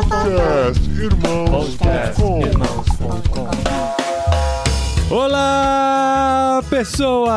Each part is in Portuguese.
Podcastirmãos.com Olá, pessoas!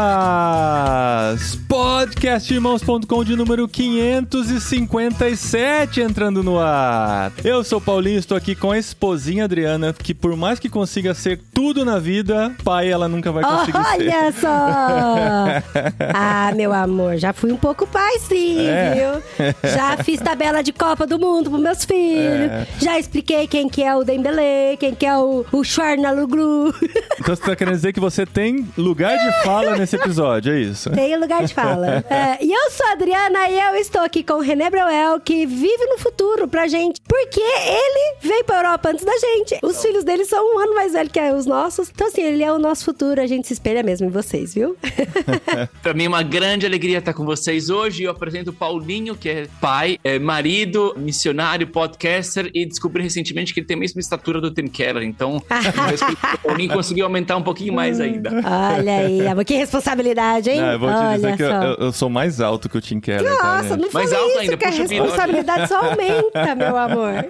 Podcastirmãos.com de número 557 entrando no ar. Eu sou o Paulinho, estou aqui com a esposinha Adriana, que por mais que consiga ser tudo na vida, pai ela nunca vai conseguir Olha ser. só! ah, meu amor, já fui um pouco pai sim, É. viu? Já fiz tabela de Copa do Mundo pros meus filhos. É. Já expliquei quem que é o Dembele, quem que é o, o Schwarnaluglu. Então você tá querendo dizer que você tem lugar de fala nesse episódio, é isso? Tem lugar de fala. É, e eu sou a Adriana e eu estou aqui com o René Breuel, que vive no futuro pra gente. Porque ele veio pra Europa antes da gente. Os filhos dele são um ano mais velho que os nossos. Então, assim, ele é o nosso futuro. A gente se espelha mesmo em vocês, viu? Pra mim é uma grande alegria estar com vocês hoje. Eu apresento o Paulinho, que é pai, é marido, missionário, podcaster e descobri recentemente que ele tem a mesma estatura do Tim Keller. Então, o Paulinho conseguiu aumentar um pouquinho mais ainda. Olha aí, que responsabilidade, hein? Não, eu vou te Olha dizer que eu- eu sou mais alto que o Tim Keller. tá, Nossa, gente? não Mais falei alto isso, ainda, que a responsabilidade só aumenta, meu amor.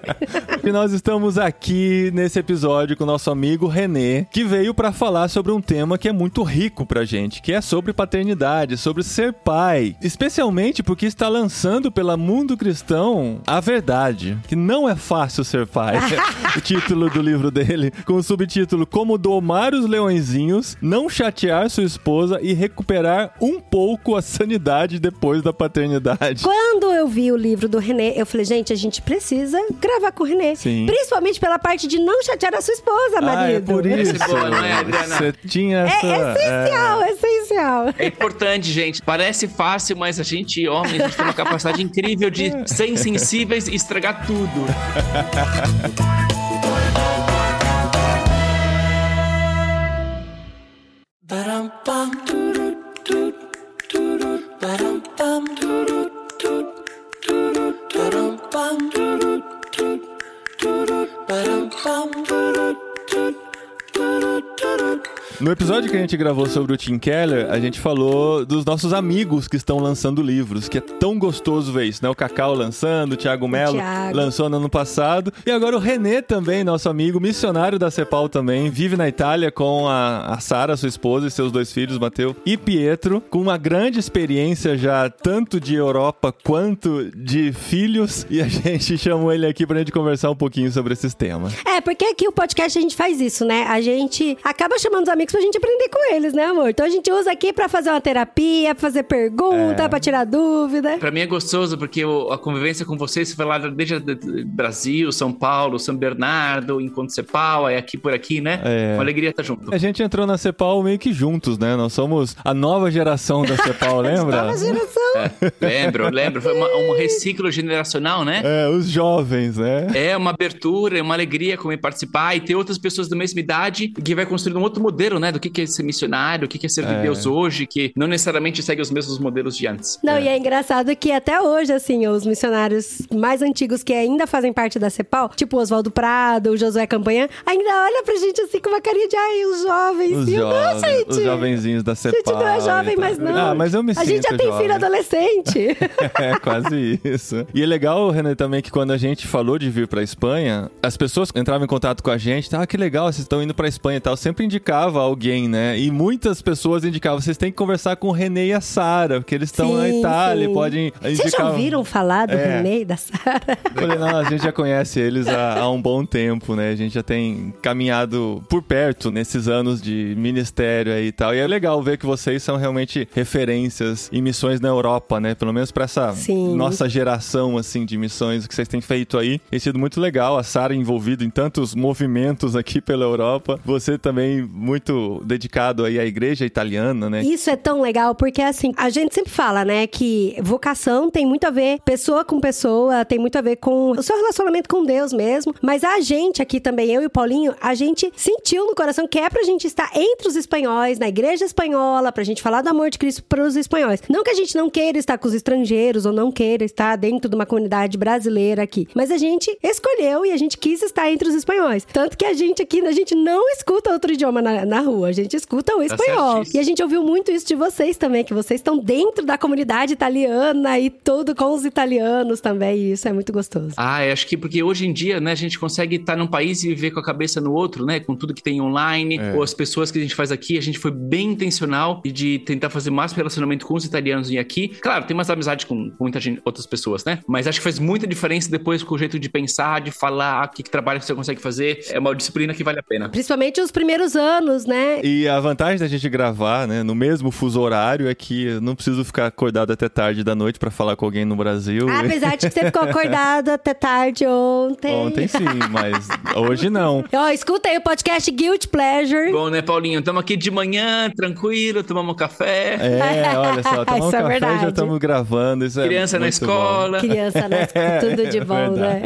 E nós estamos aqui nesse episódio com o nosso amigo Renê, que veio pra falar sobre um tema que é muito rico pra gente, que é sobre paternidade, sobre ser pai. Especialmente porque está lançando pela Mundo Cristão a verdade, que não é fácil ser pai. o título do livro dele, com o subtítulo Como domar os leõezinhos, não chatear sua esposa e recuperar um pouco a sanidade depois da paternidade. Quando eu vi o livro do Renê, eu falei, gente, a gente precisa gravar com o Renê. Sim. Principalmente pela parte de não chatear a sua esposa, Ah, é marido. por isso. É boa, não é, Adriana? Você tinha essa... É essencial, é essencial. É importante, gente. Parece fácil, mas a gente, homem, a gente tem uma capacidade incrível de ser insensíveis e estragar tudo. que a gente gravou sobre o Tim Keller, a gente falou dos nossos amigos que estão lançando livros, que é tão gostoso ver isso, né? O Cacau lançando, o Thiago Mello Thiago. lançou no ano passado. E agora o Renê também, nosso amigo, missionário da Cepal também, vive na Itália com a, a Sara, sua esposa, e seus dois filhos, Mateu e Pietro, com uma grande experiência já tanto de Europa quanto de filhos. E a gente chamou ele aqui pra gente conversar um pouquinho sobre esses temas. É, porque aqui o podcast a gente faz isso, né? A gente acaba chamando os amigos pra gente aprender com eles, né, amor? Então a gente usa aqui pra fazer uma terapia, pra fazer pergunta, É. pra tirar dúvida. Pra mim é gostoso porque o- a convivência com vocês, você foi lá desde de- de- Brasil, São Paulo, São Bernardo, enquanto Cepal, é aqui por aqui, né? É. Uma alegria estar junto. A gente entrou na Cepal meio que juntos, né? Nós somos a nova geração da Cepal, lembra? Nova geração. Lembro, lembro. Foi uma- um reciclo generacional, né? É, os jovens, né? É uma abertura, é uma alegria como participar e ter outras pessoas da mesma idade que vai construir um outro modelo, né? Do que que é ser missionário, o que é servir É. Deus hoje, que não necessariamente segue os mesmos modelos de antes. Não, e é engraçado que até hoje, assim, os missionários mais antigos que ainda fazem parte da CEPAL, tipo o Oswaldo Prado, o Josué Campanhã, ainda olha pra gente assim com uma carinha de ai, os jovens. Os, e jovens, gente. os jovenzinhos da A Cepal. gente não é jovem, mas não. Ah, mas eu me A sinto gente já tem jovem. filho adolescente. É, quase isso. E é legal, René, também que quando a gente falou de vir pra Espanha, as pessoas entravam em contato com a gente, ah, que legal, vocês estão indo pra Espanha e tal. Sempre indicava alguém, né? E muitas pessoas indicavam, vocês têm que conversar com o René e a Sara, porque eles estão na Itália, sim. podem indicar... Vocês já ouviram falar do É. René e da Sara? Falei, não, a gente já conhece eles há, há um bom tempo, né? A gente já tem caminhado por perto nesses anos de ministério aí e tal. E é legal ver que vocês são realmente referências em missões na Europa, né? Pelo menos pra essa Sim. nossa geração, assim, de missões que vocês têm feito aí. Tem sido muito legal. A Sara envolvida em tantos movimentos aqui pela Europa. Você também muito dedicado aí à igreja italiana, né? Isso é tão legal, porque assim, a gente sempre fala, né, que vocação tem muito a ver, pessoa com pessoa, tem muito a ver com o seu relacionamento com Deus mesmo. Mas a gente aqui também, eu e o Paulinho, a gente sentiu no coração que é pra gente estar entre os espanhóis, na igreja espanhola, pra gente falar do amor de Cristo pros espanhóis. Não que a gente não queira queira estar com os estrangeiros ou não queira estar dentro de uma comunidade brasileira aqui. Mas a gente escolheu e a gente quis estar entre os espanhóis. Tanto que a gente aqui, a gente não escuta outro idioma na, na rua, a gente escuta o Tá espanhol. e a gente ouviu muito isso de vocês também, que vocês estão dentro da comunidade italiana e tudo com os italianos também. E isso é muito gostoso. Ah, eu acho que porque hoje em dia, né, a gente consegue estar num país e viver com a cabeça no outro, né? Com tudo que tem online, É. ou as pessoas que a gente faz aqui, a gente foi bem intencional e de tentar fazer mais relacionamento com os italianos e aqui. Claro, tem umas amizades com, muita gente, outras pessoas, né? Mas acho que faz muita diferença depois com o jeito de pensar, de falar, que, que trabalho que você consegue fazer. É uma disciplina que vale a pena. Principalmente os primeiros anos, né? E a vantagem da gente gravar, né, no mesmo fuso horário é que eu não preciso ficar acordado até tarde da noite pra falar com alguém no Brasil. Apesar de que você ficou acordado até tarde ontem. Ontem sim, mas hoje não. Ó, escuta aí o podcast Guilt Pleasure. Bom, né, Paulinho? Estamos aqui de manhã, tranquilo, tomamos um café. É, olha só, tomar um Isso é café e já verdade. estamos gravando. Isso é Criança na muito bom. escola. Criança, né? Tudo de bom, né?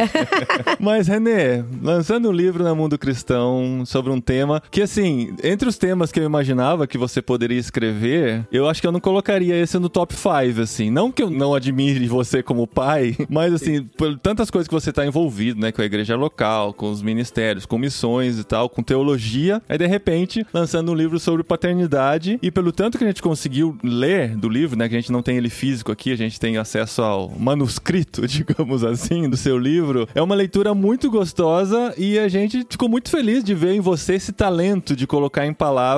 Mas, Renê, lançando um livro na Mundo Cristão sobre um tema que, assim, entre os temas que eu imaginava que você poderia escrever, eu acho que eu não colocaria esse no top 5, assim. Não que eu não admire você como pai, mas, assim, por tantas coisas que você tá envolvido, né? Com a igreja local, com os ministérios, com missões e tal, com teologia. Aí, de repente, lançando um livro sobre paternidade e pelo tanto que a gente conseguiu ler do livro, né? Que a gente não tem ele físico aqui, a gente tem acesso ao manuscrito, digamos assim, do seu livro. É uma leitura muito gostosa e a gente ficou muito feliz de ver em você esse talento de colocar em palavras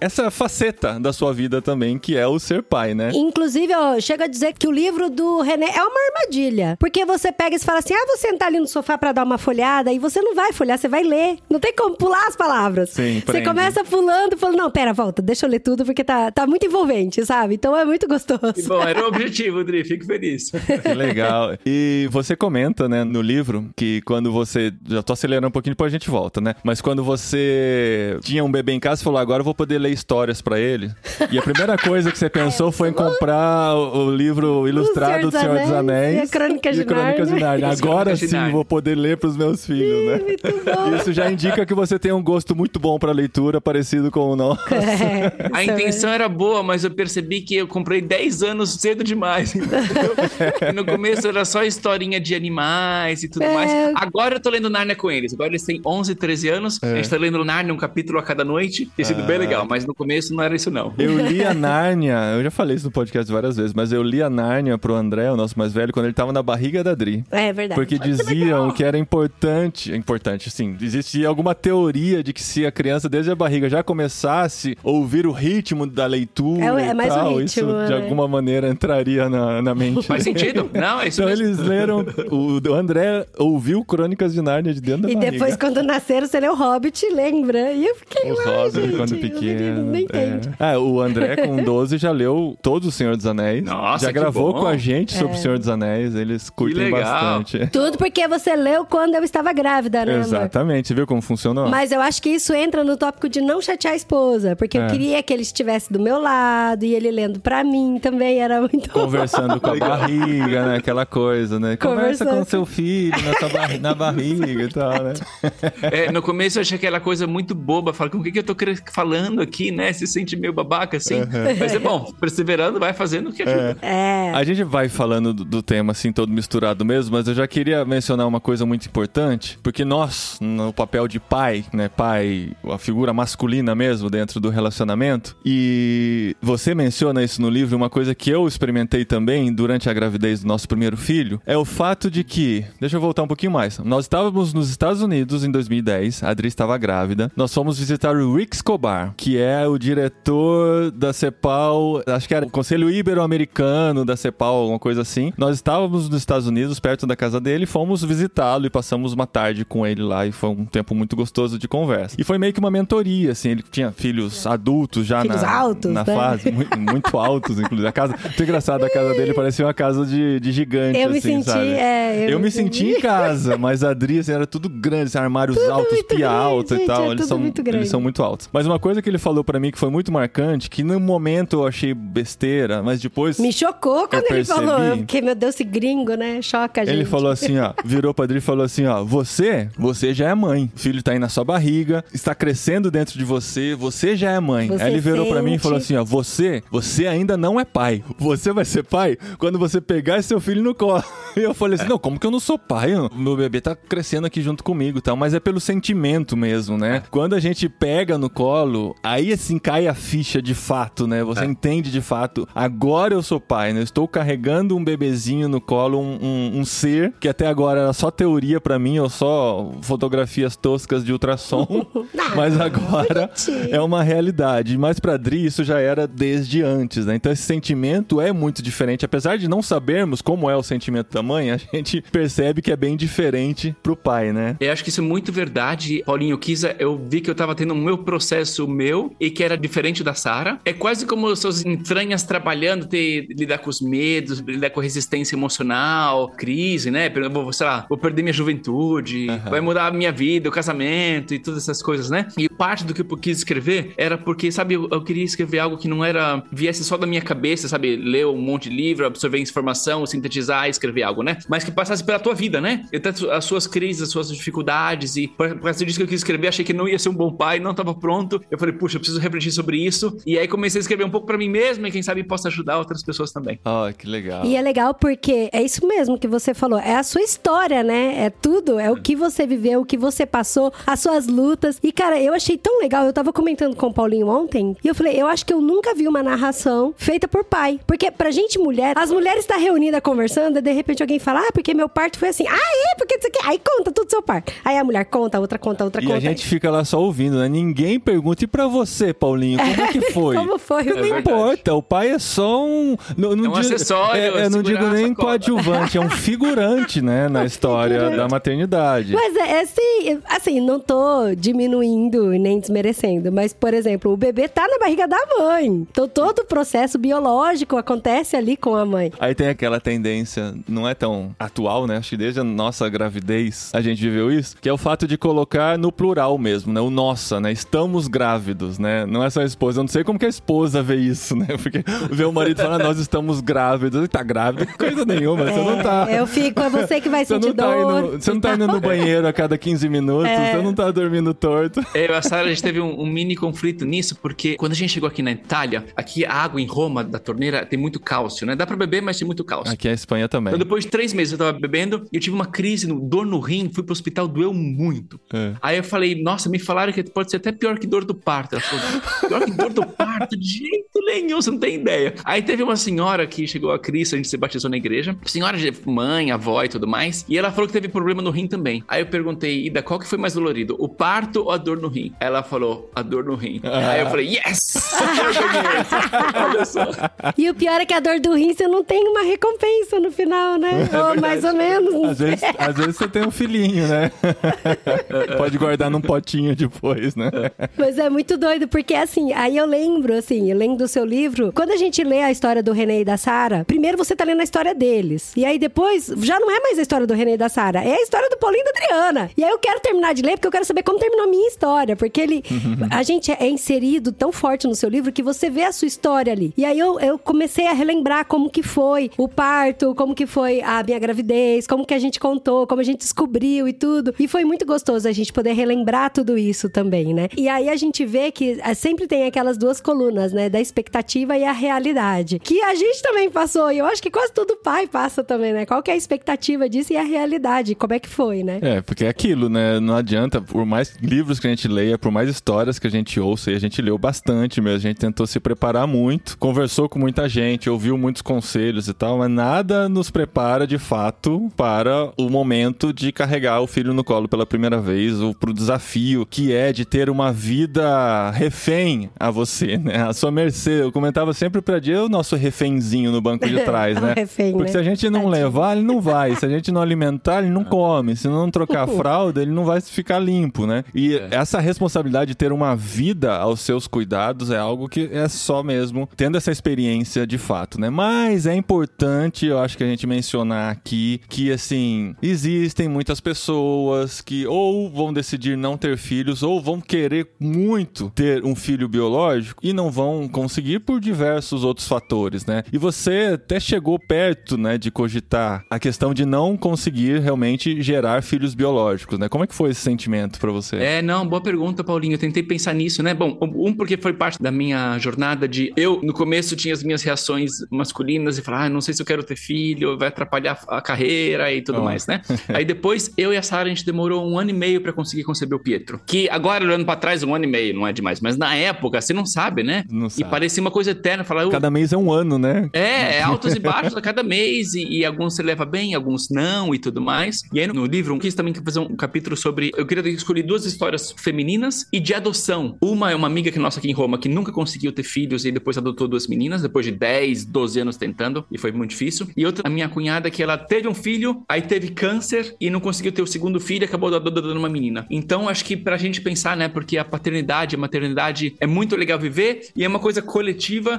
essa faceta da sua vida também, que é o ser pai, né? Inclusive, ó, chega a dizer que o livro do René é uma armadilha. Porque você pega e fala assim: ah, vou sentar ali no sofá pra dar uma folhada, e você não vai folhear, você vai ler. Não tem como pular as palavras. Sim, Você começa pulando, falando: não, pera, volta, deixa eu ler tudo, porque tá, tá muito envolvente, sabe? Então é muito gostoso. Bom, era o objetivo, Dri, fico feliz. Que legal. E você comenta, né, no livro, que quando você. Já tô acelerando um pouquinho, depois a gente volta, né? Mas quando você tinha um bebê em casa, você falou, agora eu vou poder ler histórias pra ele. E a primeira coisa que você pensou foi em comprar o, o livro ilustrado do Senhor dos Anéis. e a Crônicas de Crônicas de. Nárnia. Agora sim vou poder ler pros meus filhos, né? Muito bom. Isso já indica que você tem um gosto muito bom pra leitura, parecido com o nosso. É, A é intenção era boa, mas eu percebi que eu comprei 10 anos cedo demais. E no começo era só historinha de animais e tudo É. mais. Agora eu tô lendo Narnia com eles. Agora eles têm 11, 13 anos. A gente tá lendo Narnia um capítulo a cada noite. Tem sido bem legal, mas no começo não era isso não. Eu li a Nárnia, eu já falei isso no podcast várias vezes, mas eu li a Nárnia pro André, o nosso mais velho, quando ele tava na barriga da Dri. É verdade. Porque diziam que era importante, importante, sim, existia alguma teoria de que se a criança desde a barriga já começasse a ouvir o ritmo da leitura É é e tal, ritmo, isso de né? alguma maneira entraria na, na mente. Faz dele. sentido? Não, é isso Então mesmo. eles leram, o, o André ouviu Crônicas de Nárnia de dentro da E barriga. depois, quando nasceram, você leu Hobbit, lembra? E eu fiquei O lá, Hobbit, gente. quando o menino pequeno. nem é. entende. Ah, o André, com 12, já leu todo o Senhor dos Anéis. Nossa, já que gravou bom. com a gente É. sobre o Senhor dos Anéis. Eles curtem legal. bastante. Tudo porque você leu quando eu estava grávida, né, amor? Exatamente. Você viu como funcionou? Mas eu acho que isso entra no tópico de não chatear a esposa. Porque É. eu queria que ele estivesse do meu lado e ele lendo pra mim também era muito Conversando com a barriga, né? Aquela coisa, né? Conversa com seu filho na, sua barri- na barriga e tal, né? É, no começo eu achei aquela coisa muito boba. Fala, com o que, que eu tô cre- falando aqui, né? Se sente meio babaca assim. Mas é bom, perseverando, vai fazendo o que ajuda. É. A gente vai falando do, do tema assim, todo misturado mesmo, mas eu já queria mencionar uma coisa muito importante, porque nós, no papel de pai, né, pai, a figura masculina mesmo dentro do relacionamento, e você menciona isso no livro, uma coisa que eu experimentei também durante a gravidez do nosso primeiro filho, é o fato de que, deixa eu voltar um pouquinho mais, nós estávamos nos Estados Unidos em 2010, a Adri estava grávida, nós fomos visitar o Rick Escobar, que é o diretor da CEPAL, acho que era o Conselho Ibero-Americano da CEPAL, alguma coisa assim. Nós estávamos nos Estados Unidos, perto da casa dele, fomos visitá-lo e passamos uma tarde com ele lá e foi um tempo muito gostoso de conversa. E foi meio que uma mentoria, assim, ele tinha filhos adultos já Filhos na, altos, na né? fase, muito, muito altos, inclusive. A casa, muito engraçado, a casa dele parecia uma casa de, de gigante, Eu me assim, senti, sabe? é, eu, me senti em casa, mas a Adri, assim, era tudo grande, assim, armários altos, muito pia grande, alta e gente, tal. é eles, tudo são, muito eles são muito altos. Mas uma coisa que ele falou pra mim que foi muito marcante, que no momento eu achei besteira, mas depois... Me chocou quando ele falou. Fiquei, meu Deus, esse gringo, né? Choca a gente. Ele falou assim, ó, virou pra Adri e falou assim, ó, você, você já é mãe. O filho tá aí na sua barriga, está crescendo dentro de você, você já é mãe. Você aí ele virou pra mim e falou assim, ó, você, você ainda não é pai. você vai ser pai quando você pegar seu filho no colo. E eu falei assim, não, como que eu não sou pai? Meu bebê tá crescendo aqui junto comigo, tal, mas é pelo sentimento mesmo, né? Quando a gente pega no colo, aí assim cai a ficha de fato, né? Você é. entende de fato, agora eu sou pai, né? Eu estou carregando um bebezinho no colo, um, um, um ser que até agora era só teoria para mim, ou só fotografias toscas de ultrassom, mas agora é uma realidade. Mas para Dri isso já era desde antes, né? Então esse sentimento é muito diferente, apesar de não sabermos como é o sentimento da mãe, a gente percebe que é bem diferente pro pai, né? Eu acho que isso é muito verdade, Paulinho. Kisa, eu vi que eu tava tendo o meu processo meu e que era diferente da Sara. É quase como suas entranhas trabalhando, ter lidar com os medos, lidar com resistência emocional, crise, né? Vou, sei lá, vou perder minha juventude, uhum. vai mudar a minha vida, o casamento e todas essas coisas, né? E parte do que eu quis escrever era porque, sabe, eu, eu queria escrever algo que não era viesse só da minha cabeça, sabe, ler um monte de livro, absorver informação, sintetizar e escrever algo, né? Mas que passasse pela tua vida, né? Então, as suas crises, as suas dificuldades e por causa disso que eu quis escrever, achei que não ia ser um bom pai, não estava pronto. Eu falei, puxa, eu preciso refletir sobre isso. E aí comecei a escrever um pouco para mim mesmo e quem sabe possa ajudar outras pessoas também. Ah, oh, que legal. E é legal porque é isso mesmo que você falou, é a sua história, né? É tudo, é o que você viveu, o que você passou, as suas lutas. E cara, eu achei tão legal, eu tava comentando com o Paulinho ontem, e eu falei, eu acho que eu nunca vi uma narração feita por pai. Porque pra gente mulher, as mulheres estão tá reunidas conversando, e de repente alguém fala, ah, porque meu parto foi assim. Ah, é? Porque isso aqui. Aí conta tudo seu parto. Aí a mulher conta, outra conta, outra e conta. E a gente fica lá só ouvindo, né? Ninguém pergunta. E pra você, Paulinho, como é que foi? como foi? Não é importa, o pai é só um. Não, não é um digo, acessório. É, eu não digo nem coadjuvante, é um figurante, né? Na história da maternidade. Mas é, é assim, assim, não tô diminuindo nem desmerecendo, mas, por exemplo, o bebê tá na barriga da mãe. Então todo o processo biológico acontece ali com a mãe. Aí tem aquela tendência, não é tão atual, né? Acho que desde a nossa gravidez a gente viveu isso, que é o fato de colocar no plural mesmo, né? O nossa, né? Estamos grávidos, né? Não é só a esposa. Eu não sei como que a esposa vê isso, né? Porque vê o marido falando, nós estamos grávidos. Ele tá grávido, coisa nenhuma, é, você não tá. Eu fico, é você que vai sentir você dor. Tá indo, você não tá indo no banheiro a cada 15 minutos, é. você não tá dormindo torto. Eu e a Sara, a gente teve um, um mini conflito nisso, porque quando a gente chegou aqui na Itália, aqui a água em Roma da torneira tem muito cálcio, né? Dá pra beber, mas tem muito cálcio. Aqui é a Espanha também. Então, depois de três meses eu tava bebendo e eu tive uma crise, dor no rim, fui pro hospital, doeu muito. É. Aí eu falei, nossa, me falaram que pode ser até pior que dor do parto. Ela falou, pior que dor do parto? De jeito nenhum, você não tem ideia. Aí teve uma senhora que chegou a Cris, a gente se batizou na igreja. Senhora de mãe, avó e tudo mais. E ela falou que teve problema no rim também. Aí eu perguntei, Ida, qual que foi mais dolorido? O parto ou a dor no rim? Ela falou, a dor no rim. Ah. Aí eu falei, yes! Olha só. E o pior é que a dor do rim você não tem uma recompensa no final, né? É ou mais ou menos. Às vezes, às vezes você tem um filhinho, né? Pode guardar num potinho depois, né? Mas é muito doido, porque assim, aí eu lembro, assim, eu lembro do seu livro, quando a gente lê a história do René e da Sara, primeiro você tá lendo a história deles. E aí depois, já não é mais a história do René e da Sara, é a história do Paulinho e da Adriana. E aí eu quero terminar de ler, porque eu quero saber como terminou a minha história. Porque ele. a gente é inserido tão forte no seu livro que você vê a sua história ali. E aí eu, eu comecei a relembrar como que foi o parto, como que foi a minha gravidez, como que a gente contou, como a gente descobriu e tudo. E foi muito gostoso a gente poder relembrar tudo isso também, né? E aí a gente vê que eh, sempre tem aquelas duas colunas, né? Da expectativa e a realidade. Que a gente também passou, e eu acho que quase todo pai passa também, né? Qual que é a expectativa disso e a realidade? Como é que foi, né? É, porque é aquilo, né? Não adianta, por mais livros que a gente leia, por mais histórias que a gente ouça, e a gente leu bastante mesmo, a gente tentou se preparar muito, conversou com muita gente, ouviu muitos conselhos e tal, mas nada nos prepara de fato para o momento de carregar o filho no colo pela primeira vez, ou pro desafio que é de ter uma vida refém a você, né? A sua mercê. Eu comentava sempre pra dia o nosso refémzinho no banco de trás, né? refém, Porque né? se a gente não Tadinho. levar, ele não vai. Se a gente não alimentar, ele não come. Se não trocar a fralda, ele não vai ficar limpo, né? E é. essa responsabilidade de ter uma vida aos seus cuidados é algo que é só mesmo tendo essa experiência de fato, né? Mas é importante, eu acho que a gente mencionar aqui que assim, existem muitas pessoas que ou vão decidir não ter filhos ou vão querer muito ter um filho biológico e não vão conseguir conseguir por diversos outros fatores, né? E você até chegou perto, né, de cogitar a questão de não conseguir realmente gerar filhos biológicos, né? Como é que foi esse sentimento para você? É, não, boa pergunta, Paulinho. Eu tentei pensar nisso, né? Bom, um porque foi parte da minha jornada de eu no começo tinha as minhas reações masculinas e falar, ah, não sei se eu quero ter filho, vai atrapalhar a carreira e tudo oh. mais, né? Aí depois eu e a Sara a gente demorou um ano e meio para conseguir conceber o Pietro, que agora olhando para trás um ano e meio não é demais, mas na época você não sabe, né? Não sabe. Parecia uma coisa eterna, falar, cada mês é um ano, né? É, é altos e baixos a cada mês e, e, alguns você leva bem, alguns não e tudo mais. E aí no, livro eu quis também fazer um capítulo sobre, eu queria escolher duas histórias femininas e de adoção. Uma é uma amiga que nossa aqui em Roma que nunca conseguiu ter filhos e depois adotou duas meninas depois de 10, 12 anos tentando e foi muito difícil. E outra a minha cunhada que ela teve um filho, aí teve câncer e não conseguiu ter o segundo filho, e acabou adotando uma menina. Então acho que pra gente pensar, né, porque a paternidade, a maternidade é muito legal viver e é uma coisa coletiva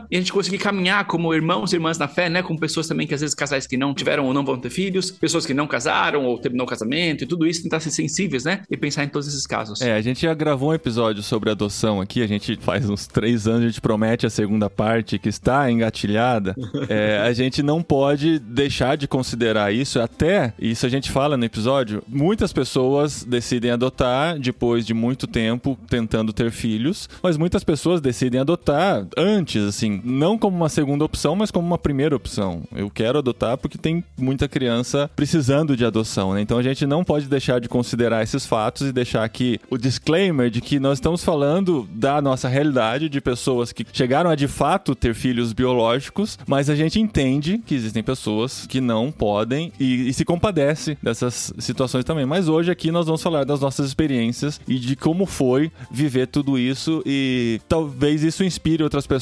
e a gente conseguir caminhar como irmãos e irmãs na fé, né, com pessoas também que às vezes casais que não tiveram ou não vão ter filhos, pessoas que não casaram ou terminou o casamento e tudo isso, tentar ser sensíveis, né, e pensar em todos esses casos. É, a gente já gravou um episódio sobre adoção aqui, a gente faz uns três anos, a gente promete a segunda parte que está engatilhada. é, a gente não pode deixar de considerar isso, até, isso a gente fala no episódio, muitas pessoas decidem adotar depois de muito tempo tentando ter filhos, mas muitas pessoas decidem adotar antes, assim, não como uma segunda opção, mas como uma primeira opção. Eu quero adotar porque tem muita criança precisando de adoção, né? Então a gente não pode deixar de considerar esses fatos e deixar aqui o disclaimer de que nós estamos falando da nossa realidade de pessoas que chegaram a de fato ter filhos biológicos, mas a gente entende que existem pessoas que não podem e, e se compadece dessas situações também. Mas hoje aqui nós vamos falar das nossas experiências e de como foi viver tudo isso e talvez isso inspire outras pessoas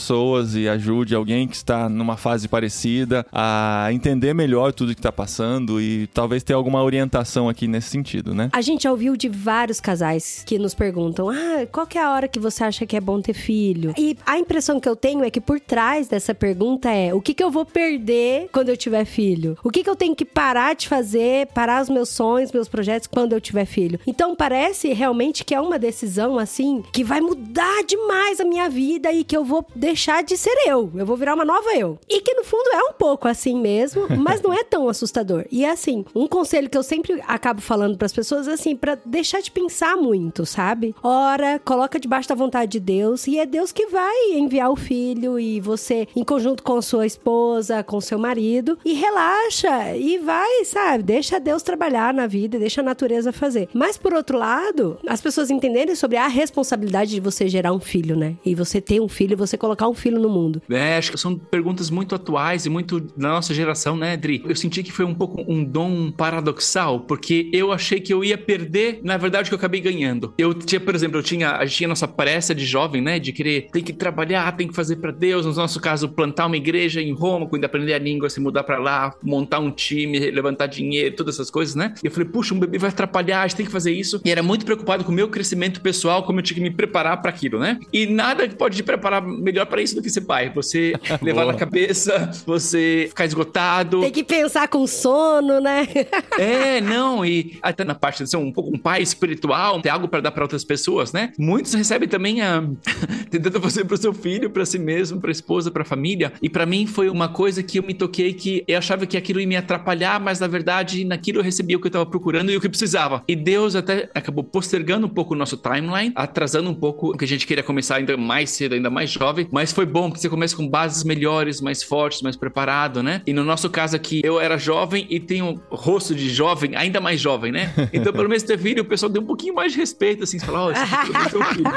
e ajude alguém que está numa fase parecida a entender melhor tudo que está passando e talvez ter alguma orientação aqui nesse sentido, né? A gente já ouviu de vários casais que nos perguntam: "Ah, qual que é a hora que você acha que é bom ter filho?" E a impressão que eu tenho é que por trás dessa pergunta é: o que que eu vou perder quando eu tiver filho? O que que eu tenho que parar de fazer, parar os meus sonhos, meus projetos quando eu tiver filho? Então parece realmente que é uma decisão assim que vai mudar demais a minha vida e que eu vou deixar de ser eu. Eu vou virar uma nova eu. E que no fundo é um pouco assim mesmo, mas não é tão assustador. E é assim, um conselho que eu sempre acabo falando para as pessoas é assim, para deixar de pensar muito, sabe? Ora, coloca debaixo da vontade de Deus e é Deus que vai enviar o filho e você em conjunto com sua esposa, com seu marido e relaxa e vai, sabe? Deixa Deus trabalhar na vida, deixa a natureza fazer. Mas por outro lado, as pessoas entenderem sobre a responsabilidade de você gerar um filho, né? E você ter um filho, você colocar um filho no mundo. É, acho que são perguntas muito atuais e muito da nossa geração, né, Dri? Eu senti que foi um pouco um dom paradoxal, porque eu achei que eu ia perder, na verdade, que eu acabei ganhando. Eu tinha, por exemplo, eu tinha, a gente tinha nossa pressa de jovem, né, de querer, tem que trabalhar, tem que fazer para Deus, no nosso caso, plantar uma igreja em Roma, quando aprender a língua, se mudar para lá, montar um time, levantar dinheiro, todas essas coisas, né? E eu falei, puxa, um bebê vai atrapalhar, a gente tem que fazer isso. E era muito preocupado com o meu crescimento pessoal, como eu tinha que me preparar para aquilo, né? E nada pode te preparar melhor para isso do que ser pai. Você levar na cabeça, você ficar esgotado. Tem que pensar com sono, né? é, não, e até na parte de ser um pouco um pai espiritual, ter algo para dar para outras pessoas, né? Muitos recebem também a tentando fazer pro seu filho, para si mesmo, para esposa, para família. E para mim foi uma coisa que eu me toquei que eu achava que aquilo ia me atrapalhar, mas na verdade naquilo eu recebia o que eu estava procurando e o que precisava. E Deus até acabou postergando um pouco o nosso timeline, atrasando um pouco o que a gente queria começar ainda mais cedo, ainda mais jovem, mas foi bom porque você começa com bases melhores, mais fortes, mais preparado, né? E no nosso caso aqui, eu era jovem e tenho rosto de jovem, ainda mais jovem, né? Então, pelo menos ter filho, o pessoal deu um pouquinho mais de respeito, assim, falar, ó, oh, esse é seu filho.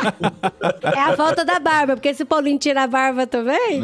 É a volta da barba, porque se o Paulinho tira a barba também.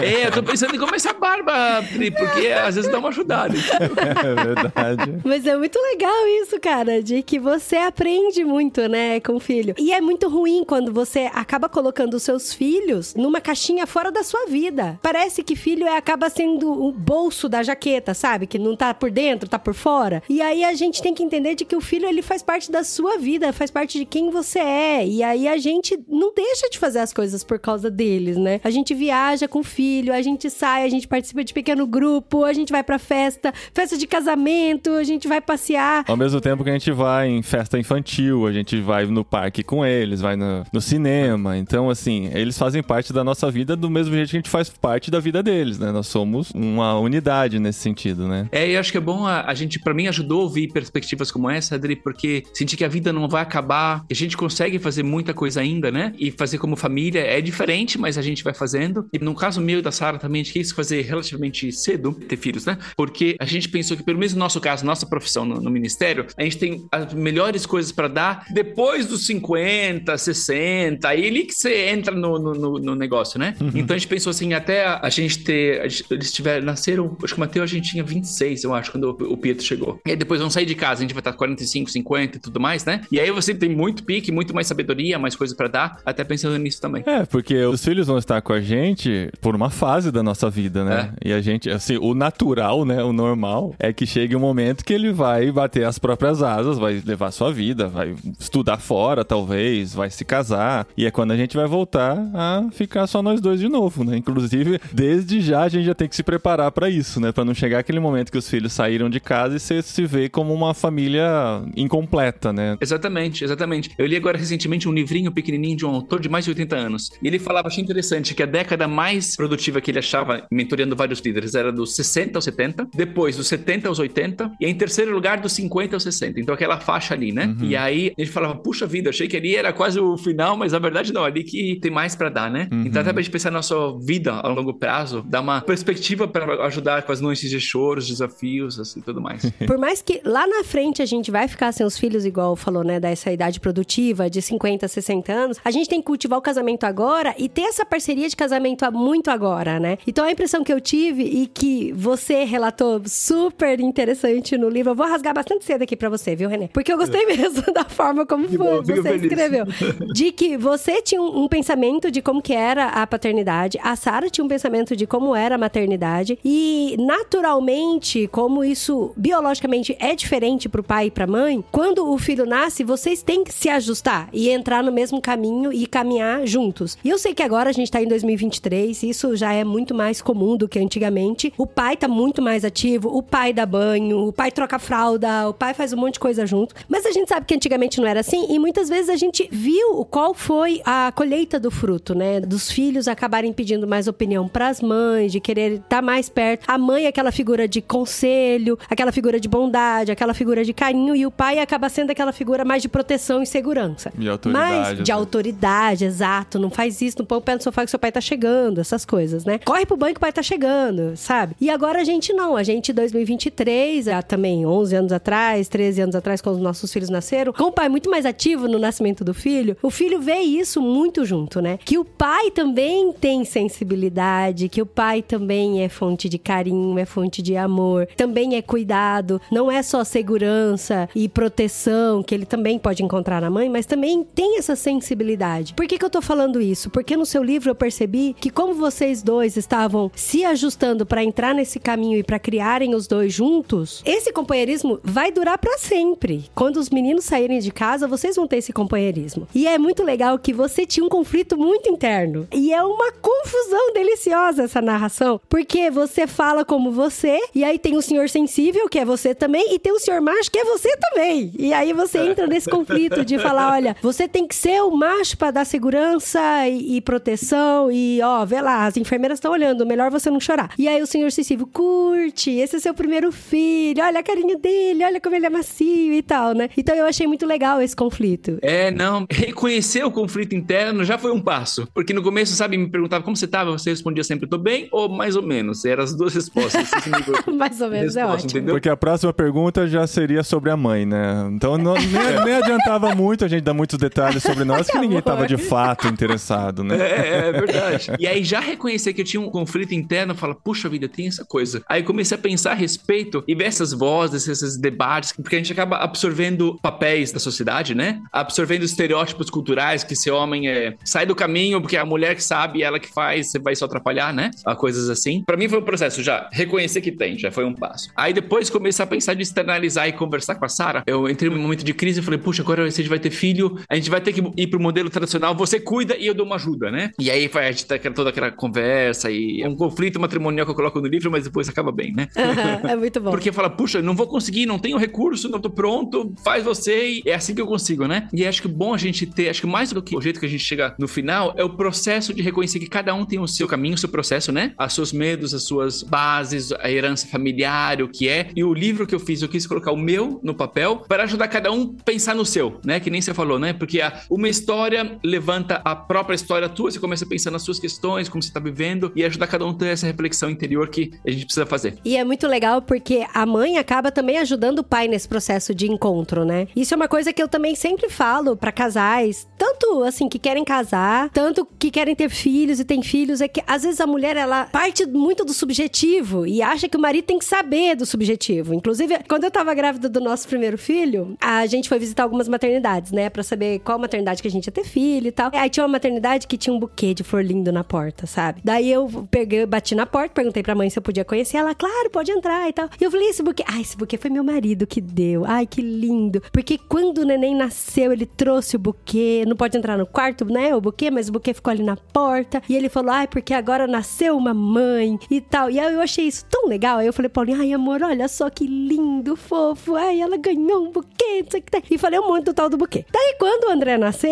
É, é eu tô pensando em começar a barba, Pri, porque às vezes dá uma ajudada. É verdade. Mas é muito legal isso, cara, de que você aprende muito, né, com o filho. E é muito ruim quando você acaba colocando os seus filhos numa caixinha fora da sua vida. Parece que filho é, acaba sendo o bolso da jaqueta, sabe? Que não tá por dentro, tá por fora. E aí a gente tem que entender de que o filho ele faz parte da sua vida, faz parte de quem você é. E aí a gente não deixa de fazer as coisas por causa deles, né? A gente viaja com o filho, a gente sai, a gente participa de pequeno grupo, a gente vai pra festa, festa de casamento, a gente vai passear. Ao mesmo tempo que a gente vai em festa infantil, a gente vai no parque com eles, vai no, no cinema. Então, assim, eles fazem parte da nossa vida do mesmo jeito que a gente faz parte da vida deles, né? Nós somos uma unidade nesse sentido, né? É, e acho que é bom a, a gente, para mim, ajudou a ouvir perspectivas como essa, Adri, porque sentir que a vida não vai acabar, que a gente consegue fazer muita coisa ainda, né? E fazer como família é diferente, mas a gente vai fazendo. E no caso meu e da Sara também, a gente quis fazer relativamente cedo, ter filhos, né? Porque a gente pensou que, pelo menos no nosso caso, nossa profissão no, no ministério, a gente tem as melhores coisas para dar depois dos 50, 60, aí ali que você entra no, no, no negócio, né? Uhum. Então a gente pensou assim, até a, a gente ter. A gente, eles tiveram, nasceram, acho que o Mateus a gente tinha 26, eu acho, quando o, o Pietro chegou. E aí depois vão sair de casa, a gente vai estar 45, 50 e tudo mais, né? E aí você tem muito pique, muito mais sabedoria, mais coisa para dar, até pensando nisso também. É, porque os filhos vão estar com a gente por uma fase da nossa vida, né? É. E a gente, assim, o natural, né? O normal é que chegue um momento que ele vai bater as próprias asas, vai levar sua vida, vai estudar fora, talvez, vai se casar. E é quando a gente vai voltar a ficar só nós dois de novo, né? Inclusive, desde já a gente já tem que se preparar para isso, né? Para não chegar aquele momento que os filhos saíram de casa e você se vê como uma família incompleta, né? Exatamente, exatamente. Eu li agora recentemente um livrinho pequenininho de um autor de mais de 80 anos. E ele falava, achei interessante, que a década mais produtiva que ele achava, mentoreando vários líderes, era dos 60 aos 70, depois dos 70 aos 80, e em terceiro lugar dos 50 aos 60. Então aquela faixa ali, né? Uhum. E aí ele falava, puxa vida, achei que ali era quase o final, mas na verdade não, ali que tem mais para dar, né? Uhum. Então até pra gente pensar na nossa vida a longo prazo, dar uma perspectiva para ajudar com as noites de choros, desafios, assim, tudo mais. Por mais que lá na frente a gente vai ficar sem os filhos, igual falou, né, dessa idade produtiva de 50, 60 anos, a gente tem que cultivar o casamento agora e ter essa parceria de casamento muito agora, né? Então a impressão que eu tive e que você relatou super interessante no livro, eu vou rasgar bastante cedo aqui para você, viu, Renê? Porque eu gostei mesmo da forma como foi, você escreveu. De que você tinha um, pensamento de como que era a paternidade, a Sara tinha um pensamento de como era a maternidade e naturalmente, como isso biologicamente é diferente pro pai e pra mãe, quando o filho nasce, vocês têm que se ajustar e entrar no mesmo caminho e caminhar juntos. E eu sei que agora a gente tá em 2023, isso já é muito mais comum do que antigamente. O pai tá muito mais ativo, o pai dá banho, o pai troca fralda, o pai faz um monte de coisa junto. Mas a gente sabe que antigamente não era assim e muitas vezes a gente viu qual foi a colheita do fruto, né? Dos filhos acabarem pedindo mais opinião para as mães, de querer estar tá mais perto. A mãe é aquela figura de conselho, aquela figura de bondade, aquela figura de carinho e o pai acaba sendo aquela figura mais de proteção e segurança. De autoridade. Mas de autoridade, exato. Não faz isso, não põe o pé no sofá que seu pai tá chegando, essas coisas, né? Corre pro banco que o pai tá chegando, sabe? E agora a gente não, a gente 2023, há também 11 anos atrás, 13 anos atrás, quando os nossos filhos nasceram, com o pai muito mais ativo no nascimento do filho, o filho vê isso muito junto, né? Que o pai também tem sensibilidade, que o pai também é fonte de carinho, é fonte de amor, também é cuidado, não é só segurança e proteção que ele também pode encontrar na mãe, mas também tem essa sensibilidade. Por que, que eu tô falando isso? Porque no seu livro eu percebi que como vocês dois estavam se ajustando para entrar nesse caminho e para criarem os dois juntos, esse companheirismo vai durar para sempre. Quando os meninos saírem de casa, vocês vão ter esse companheirismo. E é muito legal que você tinha um conflito muito interno. E é uma confusão deliciosa essa narração, porque você fala como você, e aí tem o senhor sensível, que é você também, e tem o senhor macho, que é você também. E aí você entra nesse conflito de falar: olha, você tem que ser o macho para dar segurança e, e, proteção, e ó, vê lá, as enfermeiras estão olhando, melhor você não chorar. E aí o senhor sensível, curte, esse é seu primeiro filho, olha a carinha dele, olha como ele é macio e tal, né? Então eu achei muito legal esse conflito. É, não, reconhecer o conflito interno já foi um passo. Porque no começo, sabe, me perguntava como você tava, você respondia sempre, tô bem ou mais ou menos. Eram as duas respostas. mais ou menos, é ótimo. Entendeu? Porque a próxima pergunta já seria sobre a mãe, né? Então não, nem, nem, adiantava muito a gente dar muitos detalhes sobre nós, que ninguém tava de fato interessado, né? É, é verdade. e aí já reconhecer que eu tinha um conflito interno, fala, puxa vida, tem essa coisa. Aí comecei a pensar a respeito e ver essas vozes, esses debates, porque a gente acaba absorvendo papéis da sociedade, né? Absorvendo estereótipos culturais, que esse homem é, sai do caminho porque é a mulher que sabe, ela que faz, você vai só atrapalhar, né? A coisas assim. Para mim foi um processo já, reconhecer que tem, já foi um passo. Aí depois começar a pensar de externalizar e conversar com a Sara. Eu entrei num momento de crise e falei, puxa, agora a gente vai ter filho, a gente vai ter que ir pro modelo tradicional, você cuida e eu dou uma ajuda, né? E aí a gente tá toda aquela conversa e é um conflito matrimonial que eu coloco no livro, mas depois acaba bem, né? é muito bom. Porque fala, puxa, não vou conseguir, não tenho recurso, não tô pronto, faz você e é assim que eu consigo, né? E acho que é bom a gente ter, acho que mais do que o jeito que a gente chega no final é o processo processo de reconhecer que cada um tem o seu caminho, o seu processo, né? Os seus medos, as suas bases, a herança familiar, o que é. E o livro que eu fiz, eu quis colocar o meu no papel para ajudar cada um a pensar no seu, né? Que nem você falou, né? Porque uma história levanta a própria história tua, você começa a pensar nas suas questões, como você tá vivendo, e ajudar cada um a ter essa reflexão interior que a gente precisa fazer. E é muito legal porque a mãe acaba também ajudando o pai nesse processo de encontro, né? Isso é uma coisa que eu também sempre falo para casais, tanto assim que querem casar, tanto que querem ter filhos e têm filhos, é que às vezes a mulher ela parte muito do subjetivo e acha que o marido tem que saber do subjetivo. Inclusive, quando eu tava grávida do nosso primeiro filho, a gente foi visitar algumas maternidades, né, para saber qual maternidade que a gente ia ter filho e tal. Aí tinha uma maternidade que tinha um buquê de flor lindo na porta, sabe? Daí eu peguei, bati na porta, perguntei pra mãe se eu podia conhecer ela, claro, pode entrar e tal. E eu falei, esse buquê, ai, esse buquê foi meu marido que deu. Ai, que lindo. Porque quando o neném nasceu, ele trouxe o buquê, não pode entrar no quarto, né, o buquê, mas o buquê ficou ali na porta. E ele falou, ai, porque agora nasceu uma mãe e tal. E aí eu achei isso tão legal. Aí eu falei, Paulinho, ai, amor, olha só que lindo, fofo. Ai, ela ganhou um buquê, não sei o que tá. E falei um monte do tal do buquê. Daí, quando o André nasceu,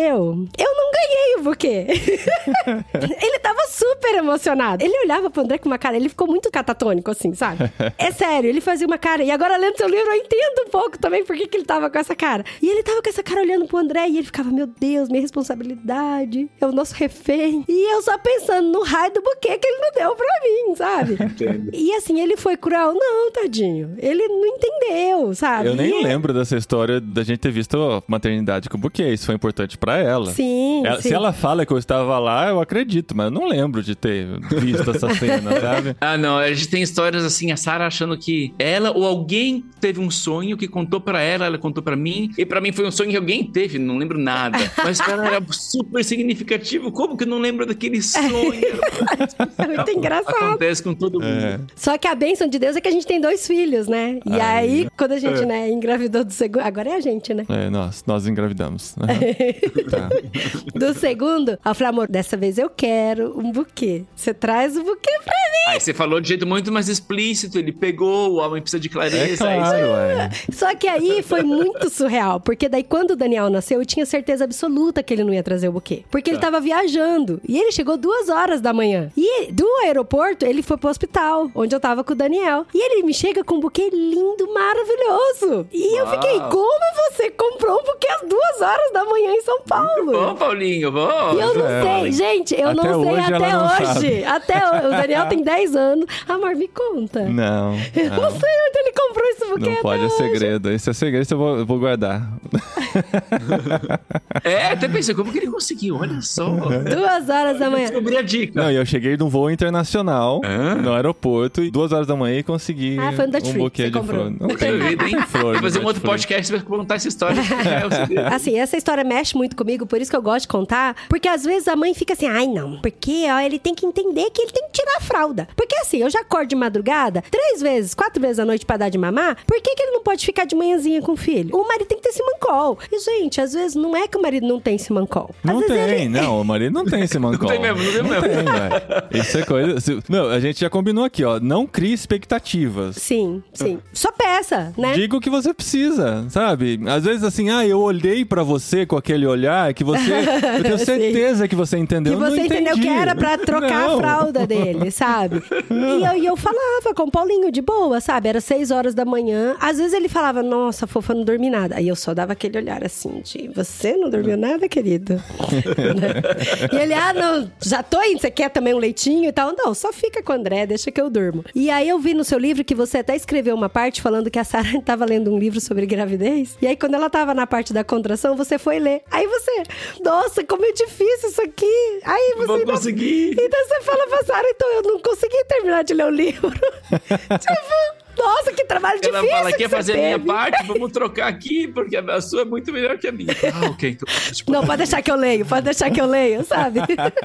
eu não ganhei o buquê. ele tava super emocionado. Ele olhava pro André com uma cara, ele ficou muito catatônico, assim, sabe? É sério, ele fazia uma cara. E agora, lendo seu livro, eu entendo um pouco também por que, que ele tava com essa cara. E ele tava com essa cara olhando pro André e ele ficava, meu Deus, minha responsabilidade, é o nosso refém. E eu só pensando no raio do buquê que ele não deu pra mim, sabe? Entendo. E assim, ele foi cruel? Não, tadinho. Ele não entendeu, sabe? Eu nem E- lembro dessa história da gente ter visto a maternidade com o buquê. Isso foi importante pra ela. Sim, Ela- sim. Se ela fala que eu estava lá, eu acredito, mas eu não lembro de ter visto essa cena, sabe? Ah, não, a gente tem histórias assim, a Sarah achando que ela ou alguém teve um sonho que contou pra ela, ela contou pra mim, e pra mim foi um sonho que alguém teve, não lembro nada. Mas pra ela era super significativo, como que não lembro daquele sonho? É muito engraçado. Acontece com todo mundo. É. Só que a bênção de Deus é que a gente tem dois filhos, né? E aí, quando a gente, né, engravidou do segundo. Agora é a gente, né? É, nós, nós engravidamos. Aham. Tá. Do segundo, eu falei, amor, dessa vez eu quero um buquê. Você traz o buquê pra mim. Aí você falou de jeito muito mais explícito, ele pegou, o homem precisa de clareza. É é isso claro, aí. é. Só que aí foi muito surreal, porque daí quando o Daniel nasceu, eu tinha certeza absoluta que ele não ia trazer o buquê. Porque ele tava viajando. E ele chegou duas horas da manhã. E do aeroporto, ele foi pro hospital, onde eu tava com o Daniel. E ele me chega com um buquê lindo, maravilhoso. E eu Uau. fiquei, como você comprou um buquê às duas horas da manhã em São Paulo? Bom, Paulinho, bom. E eu não É, sei, gente, eu Até não sei hoje até hoje. Até hoje. O Daniel tem 10 anos. Amor, me conta. Não. Eu não não. sei onde ele comprou esse buquê Não até pode, é hoje. segredo. Esse é segredo, esse eu vou, eu vou guardar. É, até pensei, como que ele conseguiu? Olha só. Duas horas da manhã. Descobri a dica. Não, e eu cheguei num voo internacional Hã? no aeroporto e duas horas da manhã e consegui Ah, foi um Tree, buquê você de comprou. flor. Não tem vida, hein? flor. No fazer um outro podcast pra contar essa história. É. Assim, essa história mexe muito comigo, por isso que eu gosto de contar. Porque às vezes a mãe fica assim, ai não, porque ó, ele tem que entender que ele tem que tirar a fralda. Porque assim, eu já acordo de madrugada, três vezes, quatro vezes à noite pra dar de mamar, por que, que ele não pode ficar de manhãzinha com o filho? O marido tem que ter simancol. E, gente, às vezes não é que o marido não tem simancol. Às Não tem, ele- não, o marido não tem esse mancol. tem mesmo, não tem mesmo. tem, velho. Isso é coisa... se- Não, a gente já combinou aqui, ó, não crie expectativas. Sim, sim. Só peça, né? Diga o que você precisa, sabe? Às vezes assim, ah, eu olhei pra você com aquele olhar que você... Eu tenho certeza que você entendeu. Que Eu você não entendeu que entendi. era pra trocar Não. a fralda dele, sabe? E eu, e eu falava com o Paulinho de boa, sabe? Era seis horas da manhã. Às vezes ele falava, nossa, fofa, não dormi nada. Aí eu só dava aquele olhar assim de, você não dormiu nada, querido? Né? e ele, ah, não, já tô indo, você quer também um leitinho e tal? Não, só fica com o André, deixa que eu durmo. E aí eu vi no seu livro que você até escreveu uma parte falando que a Sarah tava lendo um livro sobre gravidez. E aí quando ela tava na parte da contração, você foi ler. Aí você, nossa, como é difícil isso aqui. Aí você Vou ainda- conseguir. então você fala pra Sarah, então eu não consegui terminar de ler o livro. tipo, nossa, que trabalho Ela difícil. fala, que quer fazer a minha teve." parte? Vamos trocar aqui, porque a sua é muito melhor que a minha. Ah, ok. Então, tipo, Não, pode deixar que eu leio, pode deixar que eu leio, sabe?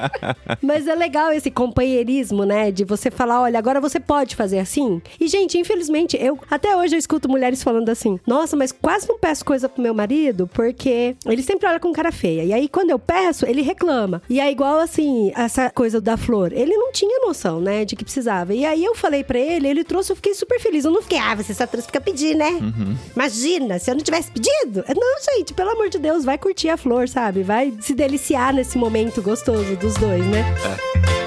Mas é legal esse companheirismo, né? De você falar, olha, agora você pode fazer assim. E, gente, infelizmente, eu até hoje eu escuto mulheres falando assim: nossa, mas quase não peço coisa pro meu marido, porque ele sempre olha com cara feia. E aí, quando eu peço, ele reclama. E é igual assim, essa coisa da flor. Ele não tinha noção, né, de que precisava. E aí eu falei pra ele, ele trouxe, eu fiquei super feliz. Feliz. Eu não fiquei, ah, você só trouxe porque eu pedi, né? Uhum. Imagina, se eu não tivesse pedido. Não, gente, pelo amor de Deus, vai curtir a flor, sabe? Vai se deliciar nesse momento gostoso dos dois, né? É.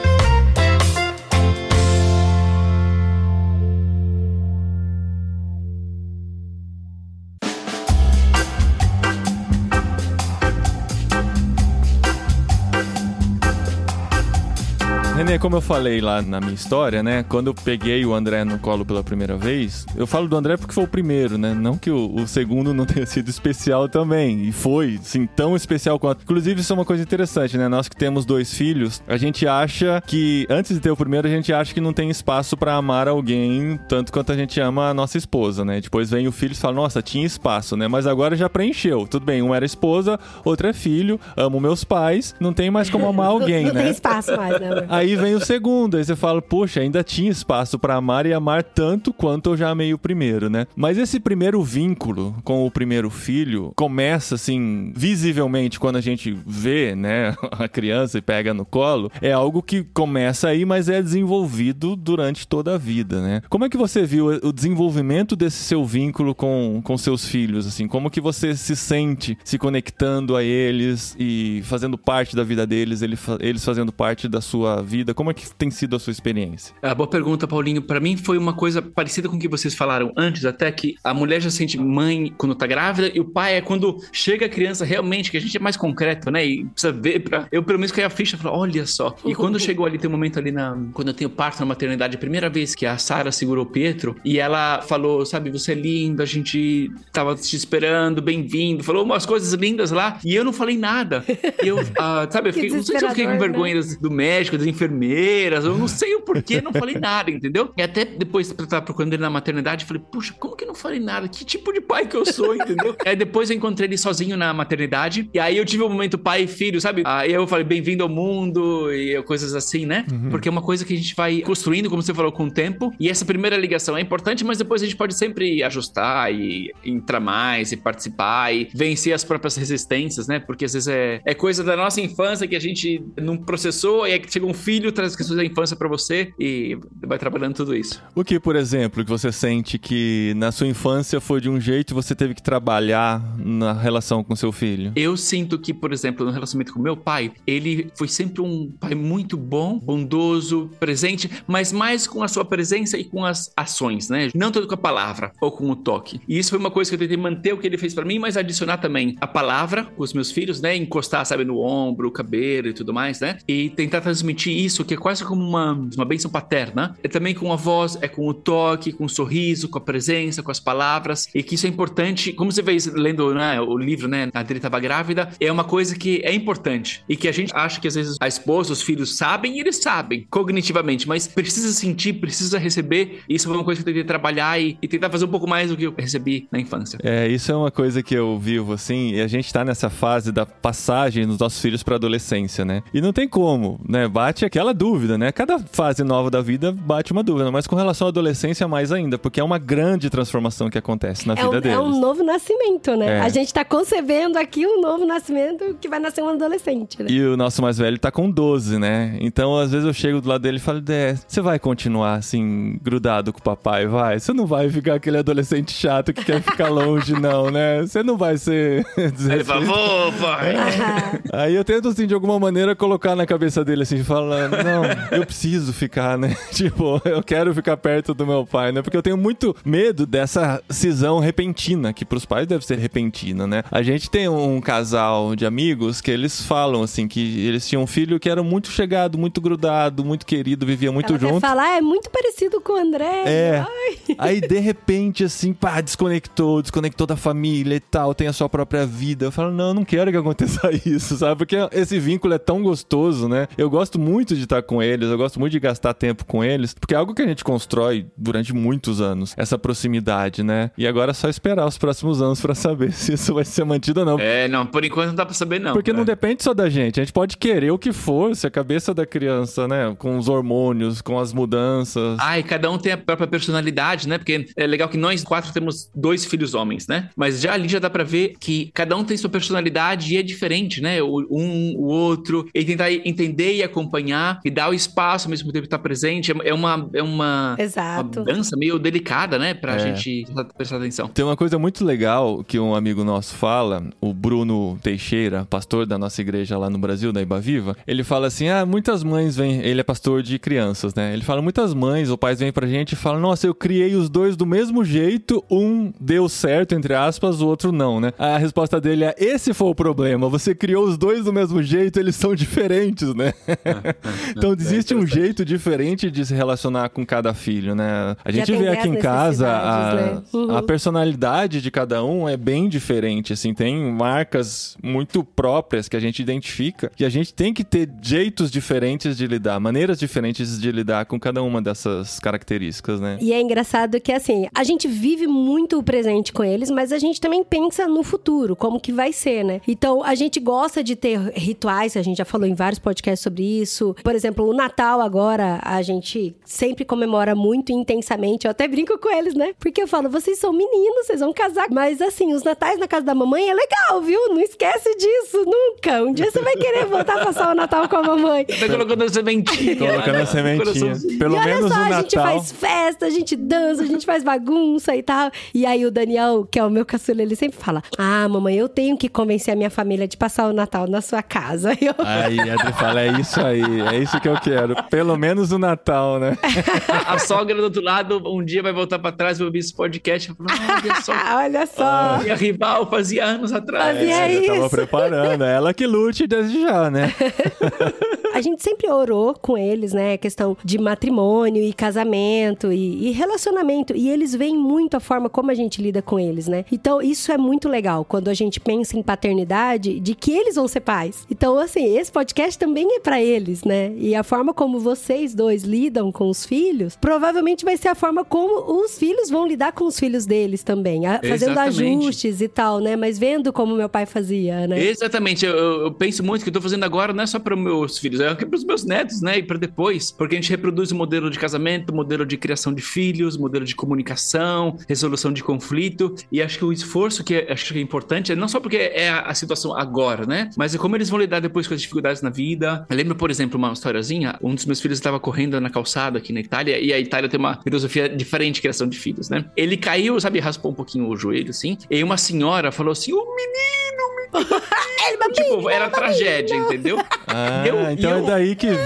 Renê, como eu falei lá na minha história, né? Quando eu peguei o André no colo pela primeira vez, eu falo do André porque foi o primeiro, né? Não que o, o segundo não tenha sido especial também. E foi, sim, tão especial quanto. Inclusive, isso é uma coisa interessante, né? Nós que temos dois filhos, a gente acha que, antes de ter o primeiro, a gente acha que não tem espaço para amar alguém tanto quanto a gente ama a nossa esposa, né? Depois vem o filho e fala, nossa, tinha espaço, né? Mas agora já preencheu. Tudo bem, um era esposa, outro é filho, amo meus pais, não tem mais como amar alguém, não, né? Não tem espaço mais, né? Aí vem o segundo, aí você fala, poxa, ainda tinha espaço para amar e amar tanto quanto eu já amei o primeiro, né? Mas esse primeiro vínculo com o primeiro filho começa assim, visivelmente quando a gente vê, né, a criança e pega no colo, é algo que começa aí, mas é desenvolvido durante toda a vida, né? Como é que você viu o desenvolvimento desse seu vínculo com, com seus filhos, assim? Como que você se sente se conectando a eles e fazendo parte da vida deles, eles fazendo parte da sua vida? Vida? Como é que tem sido a sua experiência? Ah, boa pergunta, Paulinho. Para mim foi uma coisa parecida com o que vocês falaram antes, até que a mulher já sente mãe quando tá grávida e o pai é quando chega a criança realmente, que a gente é mais concreto, né? E precisa ver pra... Eu pelo menos caí a ficha e falei, olha só. E quando chegou ali, tem um momento ali na... Quando eu tenho parto na maternidade, a primeira vez que a Sara segurou o Pietro e ela falou, sabe, você é lindo, a gente tava te esperando, bem-vindo. Falou umas coisas lindas lá e eu não falei nada. E eu, ah, sabe, eu fiquei, não sei se eu fiquei com vergonha né? do médico, das enfermeiras, enfermeiras, eu não sei o porquê, não falei nada, entendeu? E até depois eu tava procurando ele na maternidade, falei, puxa, como que eu não falei nada? Que tipo de pai que eu sou, entendeu? aí depois eu encontrei ele sozinho na maternidade, e aí eu tive um momento pai e filho, sabe? Aí eu falei, bem-vindo ao mundo, e coisas assim, né? Uhum. Porque é uma coisa que a gente vai construindo, como você falou, com o tempo, e essa primeira ligação é importante, mas depois a gente pode sempre ajustar e entrar mais, e participar, e vencer as próprias resistências, né? Porque às vezes é, é coisa da nossa infância que a gente não processou, e aí chega um filho filho traz questões da infância para você e vai trabalhando tudo isso. O que, por exemplo, que você sente que na sua infância foi de um jeito e você teve que trabalhar na relação com seu filho? Eu sinto que, por exemplo, no relacionamento com meu pai, ele foi sempre um pai muito bom, bondoso, presente, mas mais com a sua presença e com as ações, né? Não tanto com a palavra ou com o toque. E isso foi uma coisa que eu tentei manter o que ele fez para mim, mas adicionar também a palavra com os meus filhos, né? Encostar, sabe, no ombro, o cabelo e tudo mais, né? E tentar transmitir isso isso, que é quase como uma, uma bênção paterna, é também com a voz, é com o toque, com o sorriso, com a presença, com as palavras, e que isso é importante, como você vê lendo né, o livro, né, a Adri estava grávida, é uma coisa que é importante, e que a gente acha que às vezes a esposa, os filhos sabem, e eles sabem, cognitivamente, mas precisa sentir, precisa receber, isso foi uma coisa que eu tentei trabalhar e, e tentar fazer um pouco mais do que eu recebi na infância. É, isso é uma coisa que eu vivo, assim, e a gente tá nessa fase da passagem dos nossos filhos pra adolescência, né? E não tem como, né? Bate aquela aquela dúvida, né? Cada fase nova da vida bate uma dúvida, mas com relação à adolescência mais ainda, porque é uma grande transformação que acontece na é vida um, deles. É um novo nascimento, né? É. A gente tá concebendo aqui um novo nascimento que vai nascer um adolescente, né? E o nosso mais velho tá com 12, né? Então, às vezes eu chego do lado dele e falo, você vai continuar assim, grudado com o papai, vai? Você não vai ficar aquele adolescente chato que quer ficar longe, não, né? Você não vai ser... Ele fala, vou, pai! Aí eu tento, assim, de alguma maneira, colocar na cabeça dele, assim, falando, não, eu preciso ficar, né? Tipo, eu quero ficar perto do meu pai, né? Porque eu tenho muito medo dessa cisão repentina, que pros pais deve ser repentina, né? A gente tem um casal de amigos que eles falam, assim, que eles tinham um filho que era muito chegado, muito grudado, muito querido, vivia muito Ela junto. Falar, é muito parecido com o André. É. Ai. Aí, de repente, assim, pá, desconectou, desconectou da família e tal, tem a sua própria vida. Eu falo, não, eu não quero que aconteça isso, sabe? Porque esse vínculo é tão gostoso, né? Eu gosto muito de de estar com eles, eu gosto muito de gastar tempo com eles, porque é algo que a gente constrói durante muitos anos, essa proximidade, né? E agora é só esperar os próximos anos para saber se isso vai ser mantido ou não. É, não, por enquanto não dá pra saber não. Porque não depende só da gente, a gente pode querer o que for, se a cabeça da criança, né, com os hormônios, com as mudanças. Ah, e cada um tem a própria personalidade, né? Porque é legal que nós quatro temos dois filhos homens, né? Mas já ali já dá pra ver que cada um tem sua personalidade e é diferente, né? Um, o outro, e tentar entender e acompanhar e dar o espaço ao mesmo tempo que tá presente. É, é uma, é uma, Exato. uma dança meio delicada, né? Pra É. gente prestar atenção. Tem uma coisa muito legal que um amigo nosso fala, o Bruno Teixeira, pastor da nossa igreja lá no Brasil, da Iba Viva. Ele fala assim: ah, muitas mães vêm. Ele é pastor de crianças, né? Ele fala: muitas mães ou pais vêm pra gente e falam: nossa, eu criei os dois do mesmo jeito, um deu certo, entre aspas, o outro não, né? A resposta dele é: esse foi o problema. Você criou os dois do mesmo jeito, eles são diferentes, né? então existe um jeito diferente de se relacionar com cada filho, né? A gente vê aqui em casa a, né? Uhum. a personalidade de cada um é bem diferente, assim, tem marcas muito próprias que a gente identifica e a gente tem que ter jeitos diferentes de lidar, maneiras diferentes de lidar com cada uma dessas características, né? E é engraçado que, assim, a gente vive muito o presente com eles, mas a gente também pensa no futuro, como que vai ser, né? Então, a gente gosta de ter rituais, a gente já falou em vários podcasts sobre isso. Por exemplo, o Natal agora, a gente sempre comemora muito intensamente. Eu até brinco com eles, né? Porque eu falo, vocês são meninos, vocês vão casar. Mas, assim, os natais na casa da mamãe é legal, viu? Não esquece disso, nunca. Um dia você vai querer voltar a passar o Natal com a mamãe. Tá colocando a sementinha. Colocando a sementinha. Coraçãozinho. Pelo e olha menos só, no a gente Natal. faz festa, a gente dança, a gente faz bagunça e tal. E aí o Daniel, que é o meu caçula, ele sempre fala: Ah, mamãe, eu tenho que convencer a minha família de passar o Natal na sua casa. Eu, Aí a Adri fala, é isso aí, é isso que eu quero. Pelo menos no Natal, né? A sogra do outro lado um dia vai voltar pra trás e ouvir esse podcast e falar: olha só, ah, olha só. minha rival fazia anos atrás. Fazia É, já tava isso. preparando, é ela que lute desde já, né? A gente sempre orou com eles, né? Questão de matrimônio e casamento e, e relacionamento. E eles veem muito a forma como a gente lida com eles, né? Então, isso é muito legal quando a gente pensa em paternidade, de que eles vão ser pais. Então, assim, esse podcast também é pra eles, né? E a forma como vocês dois lidam com os filhos, provavelmente vai ser a forma como os filhos vão lidar com os filhos deles também. a- Fazendo Exatamente. ajustes e tal, né? Mas vendo como meu pai fazia, né? Exatamente, eu, eu- eu penso muito que eu tô fazendo agora não é só para meus filhos, é para os meus netos, né? E para depois, porque a gente reproduz o modelo de casamento, modelo de criação de filhos, modelo de comunicação, resolução de conflito. E acho que o esforço que é, acho que é importante é não só porque é a, a situação agora, né? Mas é como eles vão lidar depois com as dificuldades na vida. Eu lembro, por exemplo, uma historiazinha. Um dos meus filhos estava correndo na calçada aqui na Itália e a Itália tem uma filosofia diferente de criação de filhos, né? Ele caiu, sabe, raspou um pouquinho o joelho, assim. E uma senhora falou assim: o menino, Ele bateu, Tipo, era tragédia, entendeu? Ah, Eu- então eu- é daí que vem.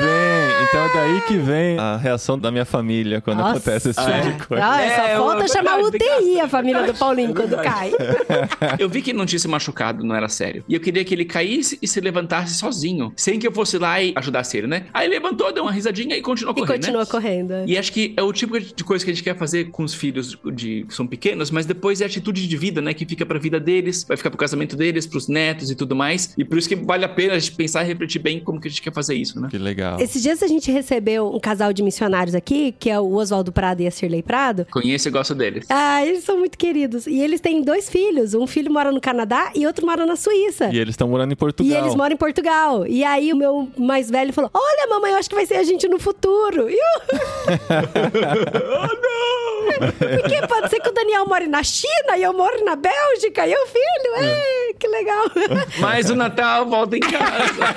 Então é daí que vem a reação da minha família quando Nossa. acontece esse tipo É. de coisa. Ah, só É, falta é chamar UTI a família do Paulinho É quando cai. Eu vi que ele não tinha se machucado, não era sério. E eu queria que ele caísse e se levantasse sozinho, sem que eu fosse lá e ajudasse ele, né? Aí ele levantou, deu uma risadinha e continuou E correndo. continua né? correndo. E acho que é o tipo de coisa que a gente quer fazer com os filhos de que são pequenos, mas depois é a atitude de vida, né? Que fica pra vida deles, vai ficar pro casamento deles, pros netos e tudo mais. E por isso que vale a pena a gente pensar e refletir bem como que a gente quer fazer isso, né? Que legal. Esses dias a gente recebeu um casal de missionários aqui, que é o Oswaldo Prado e a Cirlei Prado. Conheço e gosto deles. Ah, eles são muito queridos. E eles têm dois filhos. Um filho mora no Canadá e outro mora na Suíça. E eles estão morando em Portugal. E eles moram em Portugal. E aí o meu mais velho falou: Olha, mamãe, eu acho que vai ser a gente no futuro. E eu... oh, não! Porque pode ser que o Daniel more na China e eu moro na Bélgica e eu filho. É, que legal. Mas o Natal volta em casa.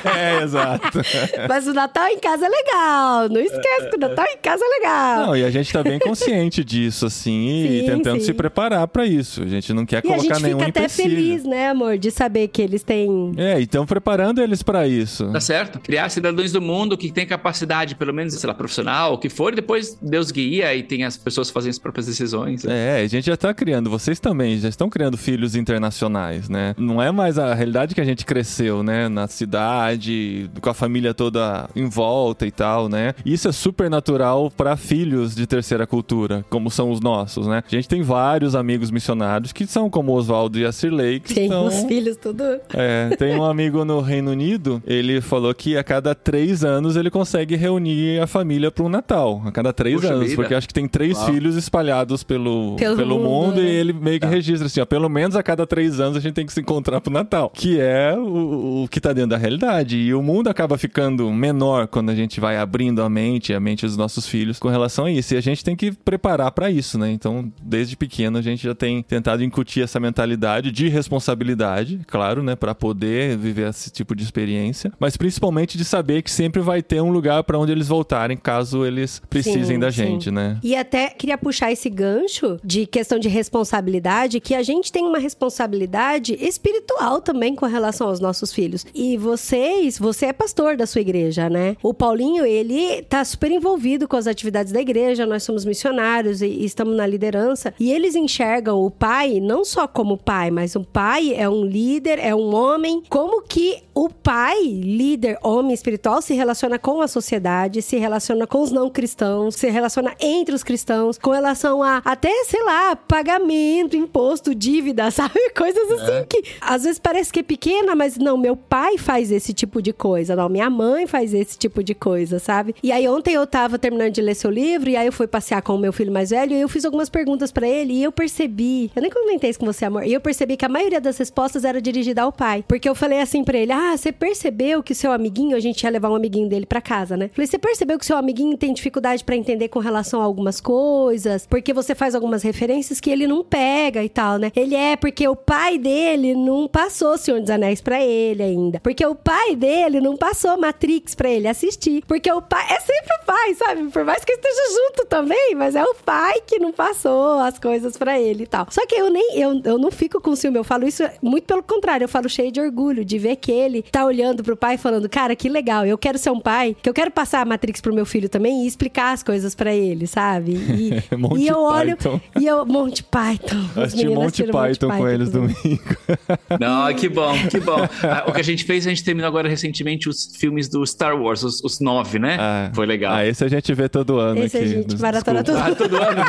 É, exato. Mas o Natal em casa é legal. Não esquece que o Natal em casa é legal. Não, e a gente tá bem consciente disso, assim, e Sim, tentando sim. se preparar pra isso. A gente não quer e a colocar gente nenhum fica até empecilho. feliz, né, amor, de saber que eles têm. É, então preparando eles pra isso. Tá certo? Criar cidadãos do mundo que tem capacidade, pelo menos, sei lá, profissional, o que for, e depois Deus guia e tem as pessoas fazendo próprias decisões. É, a gente já tá criando, vocês também já estão criando filhos internacionais, né? Não é mais a realidade que a gente cresceu, né? Na cidade, com a família toda em volta e tal, né? Isso é super natural pra filhos de terceira cultura, como são os nossos, né? A gente tem vários amigos missionários que são como o Oswaldo e a Cirlei, que Tem estão... os filhos tudo. É, tem um amigo no Reino Unido, ele falou que a cada três anos ele consegue reunir a família para um Natal. A cada três Puxa anos, vida. porque acho que tem três Uau. filhos espalhados pelo, pelo, pelo mundo, mundo né? e ele meio que tá. registra assim, ó, pelo menos a cada três anos a gente tem que se encontrar pro Natal, que é o, o que tá dentro da realidade. E o mundo acaba ficando menor quando a gente vai abrindo a mente, a mente dos nossos filhos com relação a isso. E a gente tem que preparar para isso, né? Então, desde pequeno a gente já tem tentado incutir essa mentalidade de responsabilidade, claro, né, para poder viver esse tipo de experiência, mas principalmente de saber que sempre vai ter um lugar para onde eles voltarem caso eles precisem sim, da gente, sim. né? E até queria puxar esse gancho de questão de responsabilidade, que a gente tem uma responsabilidade espiritual também com relação aos nossos filhos. E vocês, você é pastor da sua igreja, né? O Paulinho, ele tá super envolvido com as atividades da igreja, nós somos missionários e, estamos na liderança, e eles enxergam o pai não só como pai, mas o pai é um líder, é um homem, como que o pai, líder, homem espiritual, se relaciona com a sociedade, se relaciona com os não cristãos, se relaciona entre os cristãos, com relação a até, sei lá, pagamento, imposto, dívida, sabe? Coisas assim é. que às vezes parece que é pequena, mas não, meu pai faz esse tipo de coisa, não, minha mãe faz esse tipo de coisa, sabe? E aí ontem eu tava terminando de ler seu livro e aí eu fui passear com o meu filho mais velho e eu fiz algumas perguntas para ele e eu percebi, eu nem comentei isso com você, amor, e eu percebi que a maioria das respostas era dirigida ao pai, porque eu falei assim para ele: "Ah, você percebeu que seu amiguinho, a gente ia levar um amiguinho dele para casa, né? Falei: "Você percebeu que seu amiguinho tem dificuldade para entender com relação a algumas coisas, porque você faz algumas referências que ele não pega e tal, né? Ele é porque o pai dele não passou Senhor dos Anéis para ele ainda, porque o pai dele não passou Matrix para ele assistir, porque o pai é sempre o pai, sabe? Por mais que esteja junto também, mas é o pai que não passou as coisas para ele e tal. Só que eu nem eu, eu não fico com ciúme, eu falo isso muito pelo contrário, eu falo cheio de orgulho de ver que ele tá olhando pro pai falando: "Cara, que legal, eu quero ser um pai, que eu quero passar a Matrix pro meu filho também e explicar as coisas para ele, sabe? E, e eu olho Python. e eu Monte Python. Assisti Monte Python, Monty Python com eles domingo. Não, que bom, que bom. Ah, o que a gente fez, a gente terminou agora recentemente os filmes do Star Wars, os, os nove, né? Ah, Foi legal. Ah, esse a gente vê todo ano esse aqui. a gente maratona todo, ah, todo ano.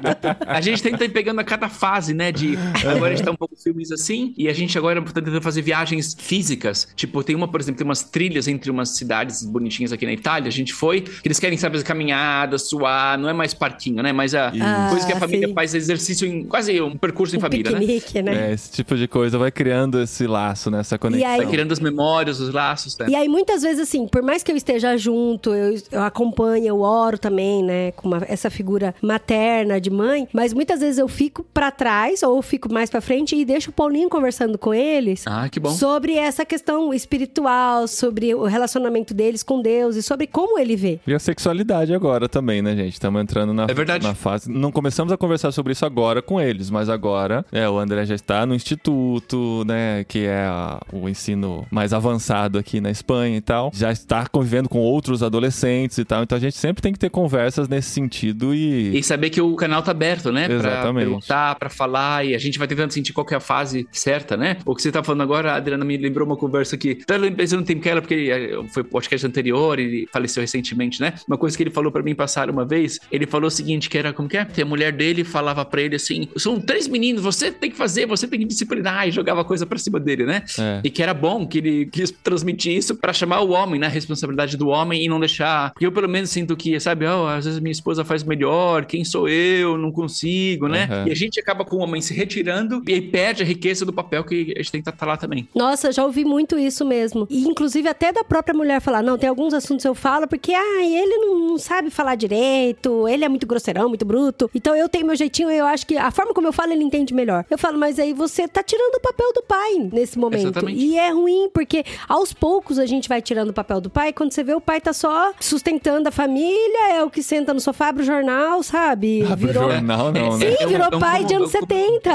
a gente tenta ir pegando a cada fase, né? De agora a gente tá um pouco filmes assim, e a gente agora tá tentando fazer viagens físicas. Tipo, tem uma, por exemplo, tem umas trilhas entre umas cidades bonitinhas aqui na Itália. A gente foi, que eles querem, sabe, caminhada, suar, não é mais parquinho, né? Mas a ah, coisa que a família sim. faz exercício em quase um percurso em um família, né? piquenique, né? né? É, esse tipo de coisa vai criando esse laço, né? Essa conexão. Aí, vai criando as memórias, os laços, né? E aí, muitas vezes, assim, por mais que eu esteja junto, eu, eu acompanho, eu oro também, né? Com uma, essa figura materna de mãe, mas muitas vezes eu fico para trás ou fico mais para frente e deixo o Paulinho conversando com eles. Ah, que bom. Sobre essa questão espiritual, sobre o relacionamento deles com Deus e sobre como ele vê. E a sexualidade agora também, né, gente? Estamos entrando na, é na fase. Não começamos a conversar sobre isso agora com eles, mas agora é, o André já está no instituto, né? Que é a, o ensino mais avançado aqui na Espanha e tal. Já está convivendo com outros adolescentes e tal. Então a gente sempre tem que ter conversas nesse sentido e. E saber que o canal tá aberto, né? Exatamente. Pra perguntar, pra falar, e a gente vai tentando sentir qual é a fase certa, né? O que você tá falando agora, a Adriana me lembrou uma conversa que. Até pensando no Tim Keller, porque eh, foi podcast anterior, ele faleceu recentemente, né? Uma coisa que ele falou para mim passar uma vez, ele falou o seguinte: que era como que é? Que a mulher dele falava para ele assim: são três meninos, você tem que fazer, você tem que disciplinar, e jogava coisa pra cima dele, né? É. E que era bom que ele quis transmitir isso para chamar o homem, né? A responsabilidade do homem e não deixar. Porque eu, pelo menos, sinto que, sabe, oh, às vezes minha esposa faz melhor, quem sou eu? Não consigo, né? Uhum. E a gente acaba com o homem se retirando e aí perde a riqueza do papel que a gente tem que estar lá também. Nossa, já ouvi muito isso mesmo. E inclusive até da própria mulher falar: não, tem alguns assuntos eu falo porque, ah, ele não, não sabe falar direito, ele é muito grosseirão, muito bruto. Então eu tenho meu jeitinho e eu acho que a forma como eu falo, ele entende melhor. Eu falo, mas aí você tá tirando o papel do pai nesse momento. Exatamente. E é ruim, porque aos poucos a gente vai tirando o papel do pai. Quando você vê, o pai tá só sustentando a família, é o que senta no sofá, abre o jornal, sabe? Abre virou... jornal, não, né? Sim, virou é um, pai é um, de anos é um, 70.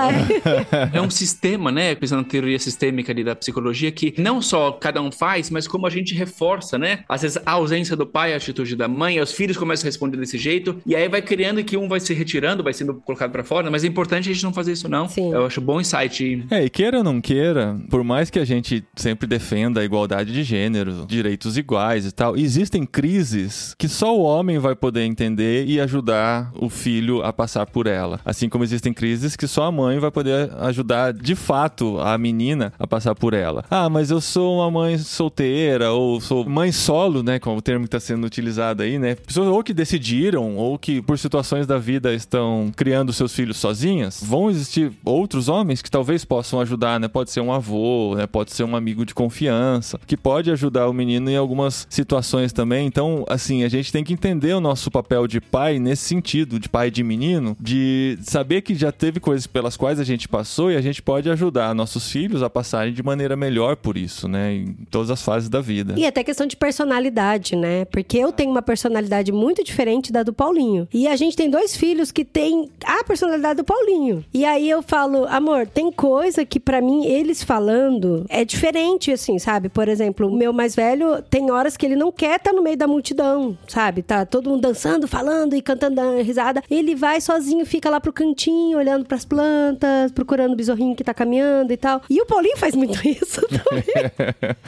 É um sistema, né? Pensando na teoria sistêmica ali da psicologia, que não só cada um faz, mas como a gente reforça, né? Às vezes a ausência do pai, a atitude da mãe, os filhos começam a responder desse jeito, e aí vai criando que um vai se retirando, vai sendo colocado para fora, mas é importante a gente não fazer isso, não. Sim. Eu acho bom insight. É, e queira ou não queira, por mais que a gente sempre defenda a igualdade de gênero, direitos iguais e tal, existem crises que só o homem vai poder entender e ajudar o filho a passar por ela. Assim como existem crises que só a mãe vai poder ajudar de fato a menina a passar por ela. Ah, mas eu sou uma mãe solteira ou sou mãe solo, né, como o termo que está sendo utilizado aí, né? Pessoas ou que decidiram ou que por situações da vida estão criando seus filhos sozinhas, vão existir outros homens que talvez possam ajudar, né? Pode ser um avô, né? Pode ser um amigo de confiança, que pode ajudar o menino em algumas situações também. Então, assim, a gente tem que entender o nosso papel de pai nesse sentido, de pai de menino, de saber que já teve coisas pelas quais a gente passou e a gente pode ajudar nossos filhos a passarem de maneira melhor por isso, né? Em todas as fases da vida. E até questão de personalidade, né? Porque eu tenho uma personalidade muito diferente da do Paulinho. E a gente tem dois filhos que têm a personalidade do Paulinho. E aí eu falo, amor, tem coisa que para mim eles falando é diferente, assim, sabe? Por exemplo, o meu mais velho tem horas que ele não quer estar tá no meio da multidão, sabe? Tá todo mundo dançando, falando e cantando risada. Ele vai sozinho, fica lá pro cantinho, olhando para as plantas, procurando o besorrinho que tá caminhando e tal. E o Paulinho faz muito isso também.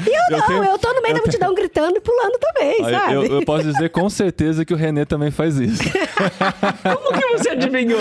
e eu, eu não, tenho... eu tô no meio da multidão gritando e pulando também, sabe? Eu, eu, posso dizer com certeza que o Renê também faz isso. Como que você adivinhou?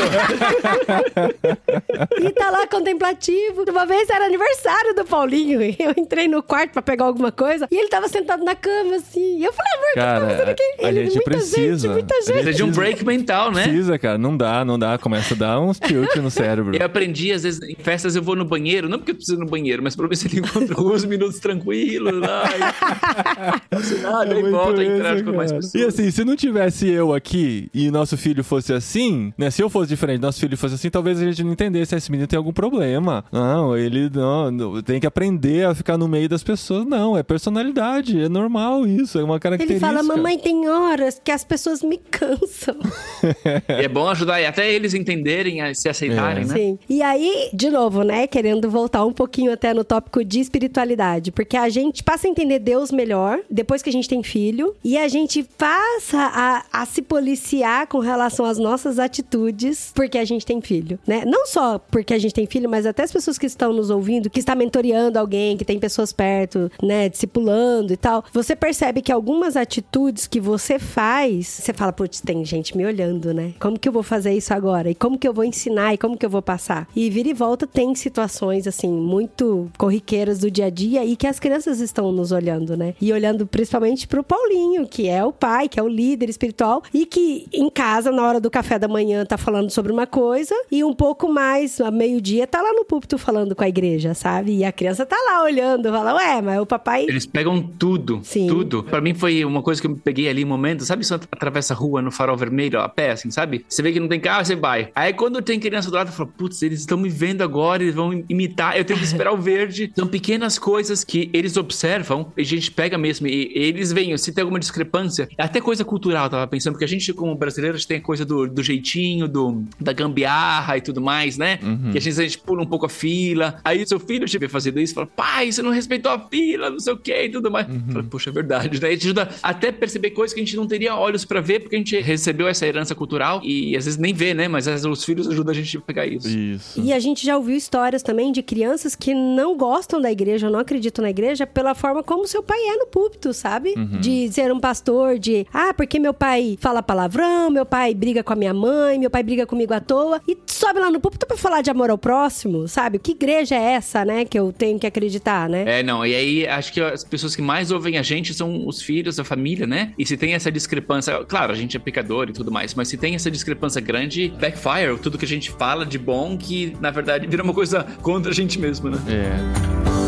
e tá lá contemplativo. Uma vez era aniversário do Paulinho. Eu entrei no quarto pra pegar alguma coisa e ele tava sentado na cama, assim. E eu falei, amor, cara, que tá fazendo aqui? A ele, gente muita precisa. Gente, muita gente. Precisa de um break mental, né? Precisa, cara. Não dá, não dá. Começa a dar uns tilt no cérebro. Eu aprendi, às vezes, em festas eu vou no banheiro, não porque eu preciso ir no banheiro, mas pra ver se ele encontra alguns minutos tranquilos lá. E... nada, é e volta a entrar com mais pessoas. E assim, se não tivesse eu aqui e nosso filho fosse assim, né? Se eu fosse diferente, nosso filho fosse assim, talvez a gente não entendesse. Esse menino tem algum problema. Não, ele não, tem que aprender a ficar no meio das pessoas. Não, é personalidade, é normal isso, é uma característica. Ele fala, mamãe, tem horas que as pessoas me cansam. é bom ajudar e até eles entenderem, a se aceitarem, é. né? Sim. E aí, de novo, né, querendo voltar um pouquinho até no tópico de espiritualidade, porque a gente passa a entender Deus melhor depois que a gente tem filho e a gente passa a, a se policiar com relação às nossas atitudes porque a gente tem filho, né? Não só porque a gente tem filho, mas até as pessoas que estão nos ouvindo, que está mentoreando alguém, que tem pessoas perto, né, discipulando e tal. Você percebe que algumas atitudes que você faz, você fala, putz, tem gente me olhando, né? Como que eu vou fazer isso agora? E como que eu vou ensinar? E como que eu vou passar? E vira e volta tem situações, assim, muito corriqueiras do dia a dia e que as crianças estão nos olhando, né? E olhando principalmente pro Paulinho, que é o pai, que é o líder espiritual e que em casa, na hora do café da manhã, tá falando sobre uma coisa e um pouco mais, a meio-dia, tá lá no púlpito falando com a igreja, sabe? E a criança tá lá olhando, fala, ué, mas o papai. Eles pegam tudo. Sim. Tudo. Pra mim foi uma coisa que eu peguei ali um momento, sabe? Você atravessa a rua no farol vermelho, a pé, assim, sabe? Você vê que não tem carro, você vai. Aí quando tem criança do lado, eu falo, putz, eles estão me vendo agora, eles vão imitar, eu tenho que esperar o verde. São pequenas coisas que eles observam e a gente pega mesmo. E eles veem, se tem alguma discrepância, até coisa cultural, eu tava pensando, porque a gente, como brasileiros, tem a coisa do, do jeitinho, do, da gambiarra e tudo mais, né? Uhum. Que a gente, a gente pula um pouco a fila. Aí seu filho estiver fazendo isso, fala, pai, você não respeitou a fila, não sei o que e tudo mais. Uhum. Fala, Poxa, é verdade, né? A gente ajuda até perceber coisas que a gente não teria olhos para ver, porque a gente recebeu essa herança cultural e às vezes nem vê, né? Mas vezes, os filhos ajudam a gente a pegar isso. Isso. E a gente já ouviu histórias também de crianças que não gostam da igreja, não acreditam na igreja pela forma como seu pai é no púlpito, sabe? Uhum. De ser um pastor, de, ah, porque meu pai fala palavrão, meu pai briga com a minha mãe, meu pai briga comigo à toa, e sobe lá no púlpito pra falar de amor ao próximo, sabe? Que igreja é essa, né, que eu tenho que acreditar, né? É, não, e aí acho que as pessoas que mais ouvem a gente são os filhos, a família, né? E se tem essa discrepância, claro, a gente é pecador e tudo mais, mas se tem essa discrepância grande, backfire, tudo que a gente fala de bom, que na verdade vira uma coisa contra a gente mesmo, né? É.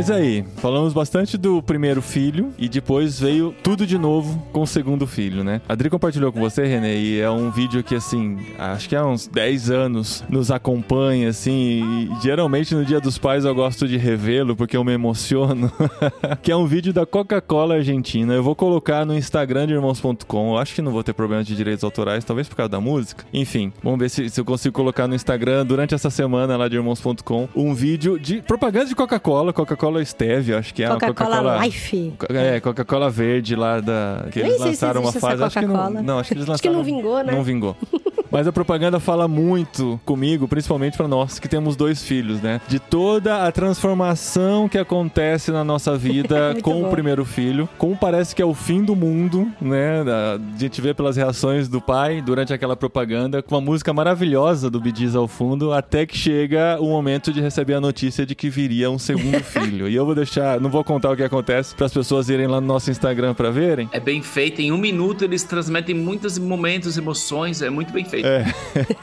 Mas aí, falamos bastante do primeiro filho e depois veio tudo de novo com o segundo filho, né? A Adri compartilhou com você, Renê, e é um vídeo que, assim, acho que há uns 10 anos nos acompanha, assim, e geralmente no Dia dos Pais eu gosto de revê-lo porque eu me emociono. que é um vídeo da Coca-Cola Argentina. Eu vou colocar no Instagram de irmãos.com. Acho que não vou ter problema de direitos autorais, talvez por causa da música. Enfim, vamos ver se, se eu consigo colocar no Instagram durante essa semana lá de irmãos.com um vídeo de propaganda de Coca-Cola, Coca-Cola Coca-Cola Stevia, acho que é Coca-Cola Coca Life. É, Coca-Cola Verde lá da. Que eles lançaram uma fase. Acho que não, não, acho que eles lançaram. Acho que não vingou, né? Não vingou. Mas a propaganda fala muito comigo, principalmente para nós que temos dois filhos, né? De toda a transformação que acontece na nossa vida com bom. o primeiro filho, como parece que é o fim do mundo, né? A gente vê pelas reações do pai durante aquela propaganda, com uma música maravilhosa do Gees ao fundo, até que chega o momento de receber a notícia de que viria um segundo filho. E eu vou deixar, não vou contar o que acontece para as pessoas irem lá no nosso Instagram para verem. É bem feito. Em um minuto eles transmitem muitos momentos, emoções. É muito bem feito. É.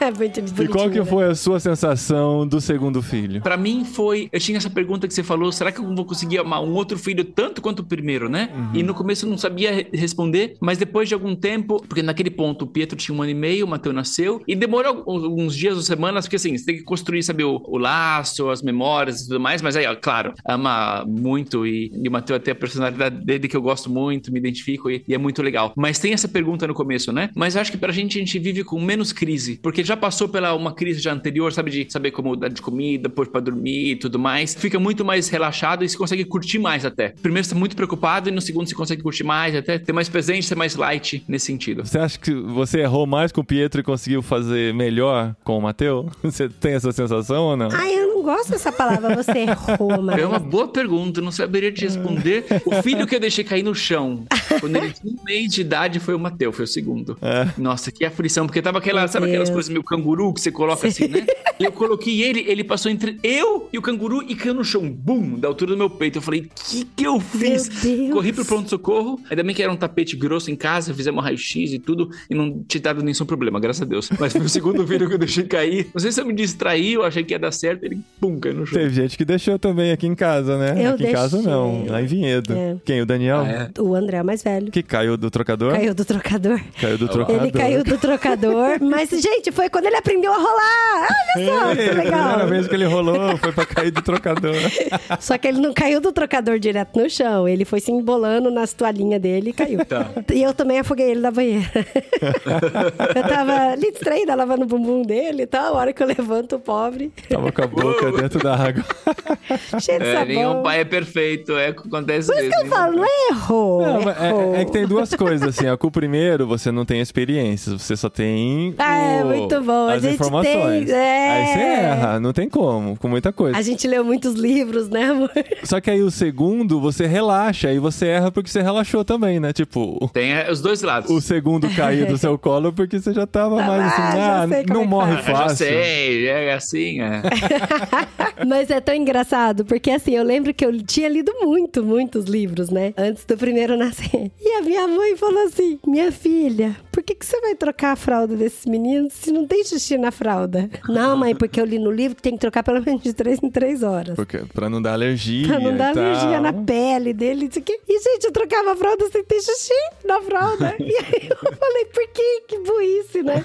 É muito E qual que bonitinho, né? foi a sua sensação do segundo filho? Pra mim foi. Eu tinha essa pergunta que você falou: será que eu vou conseguir amar um outro filho tanto quanto o primeiro, né? E no começo eu não sabia re- responder, mas depois de algum tempo, porque naquele ponto o Pietro tinha um ano e meio, o Mateu nasceu, e demorou alguns dias ou semanas, porque assim, você tem que construir, sabe, o, o laço, as memórias e tudo mais, mas aí, ó, claro, ama muito e, e o Mateu até a personalidade dele que eu gosto muito, me identifico e, e é muito legal. Mas tem essa pergunta no começo, né? Mas eu acho que pra gente a gente vive com menos crise, porque já passou pela uma crise já anterior, sabe, de saber como dar de comida, pôr pra dormir e tudo mais. Fica muito mais relaxado e se consegue curtir mais até. Primeiro você tá muito preocupado e no segundo você consegue curtir mais, até ter mais presente, ser mais light nesse sentido. Você acha que você errou mais com o Pietro e conseguiu fazer melhor com o Mateu? Você tem essa sensação ou não? Ai, eu não gosto dessa palavra, você errou, mas... É uma boa pergunta, não saberia te responder. O filho que eu deixei cair no chão, quando ele tinha um mês de idade, foi o Mateu, foi o segundo. É. Nossa, que aflição, porque tava aquela, Meu sabe aquelas coisas meio canguru que você coloca assim, né? E eu coloquei ele, ele passou entre eu e o canguru e caiu no chão, bum, da altura do meu peito. Eu falei, que que eu fiz? Corri pro pronto-socorro, ainda bem que era um tapete grosso em casa, fizemos raio-x e tudo, e não tinha dado nenhum problema, graças a Deus. Mas foi o segundo vídeo que eu deixei cair. Não sei se eu me distraí, eu achei que ia dar certo, ele, pum, caiu no chão. Teve gente que deixou também aqui em casa, né? Eu aqui em casa deixei. não, lá em Vinhedo. É. Quem? O Daniel? Ah, é? O André é o mais velho. Que caiu do trocador? Caiu do trocador. Caiu do trocador. Ele caiu do trocador. Mas, gente, foi quando ele aprendeu a rolar. Olha só, Ei, que a primeira legal. vez que ele rolou foi pra cair do trocador. Só que ele não caiu do trocador direto no chão. Ele foi se embolando nas toalhinhas dele e caiu. Tá. E eu também afoguei ele na banheira. eu tava ali distraída, lavando o bumbum dele e tal. A hora que eu levanto o pobre, Tava com a boca dentro da água. cheio de É, sabão. nenhum pai é perfeito, é o que acontece Por isso mesmo. que eu falo, não é errou. Não, errou. é, é que tem duas coisas, assim. ó, Com o primeiro, você não tem experiência, você só tem. Ah, é, o- muito bom. A As gente informações. tem, é. Aí você erra, não tem como, com muita coisa. A gente leu muitos livros, né, amor? Só que aí o segundo, você relaxa, aí você erra porque você relaxou também, né? Tipo, Tem é, os dois lados. o segundo cair do seu colo porque você já tava mais assim, Ah, já ah, sei como não é que morre Ah, já fácil. sei, é assim, é. Mas é tão engraçado, porque assim, eu lembro que eu tinha lido muito, muitos livros, né? Antes do primeiro nascer. E a minha mãe falou assim: Minha filha, por que, que você vai trocar a fralda desses meninos se não tem xixi na fralda? Não, mãe, porque eu li no livro que tem que trocar pelo menos de três em três horas. Porque, pra não dar alergia. Pra não dar alergia na pele dele, isso aqui. E, gente, eu trocava a fralda sem ter xixi na fralda. E aí eu falei, por que? Que burrice, né?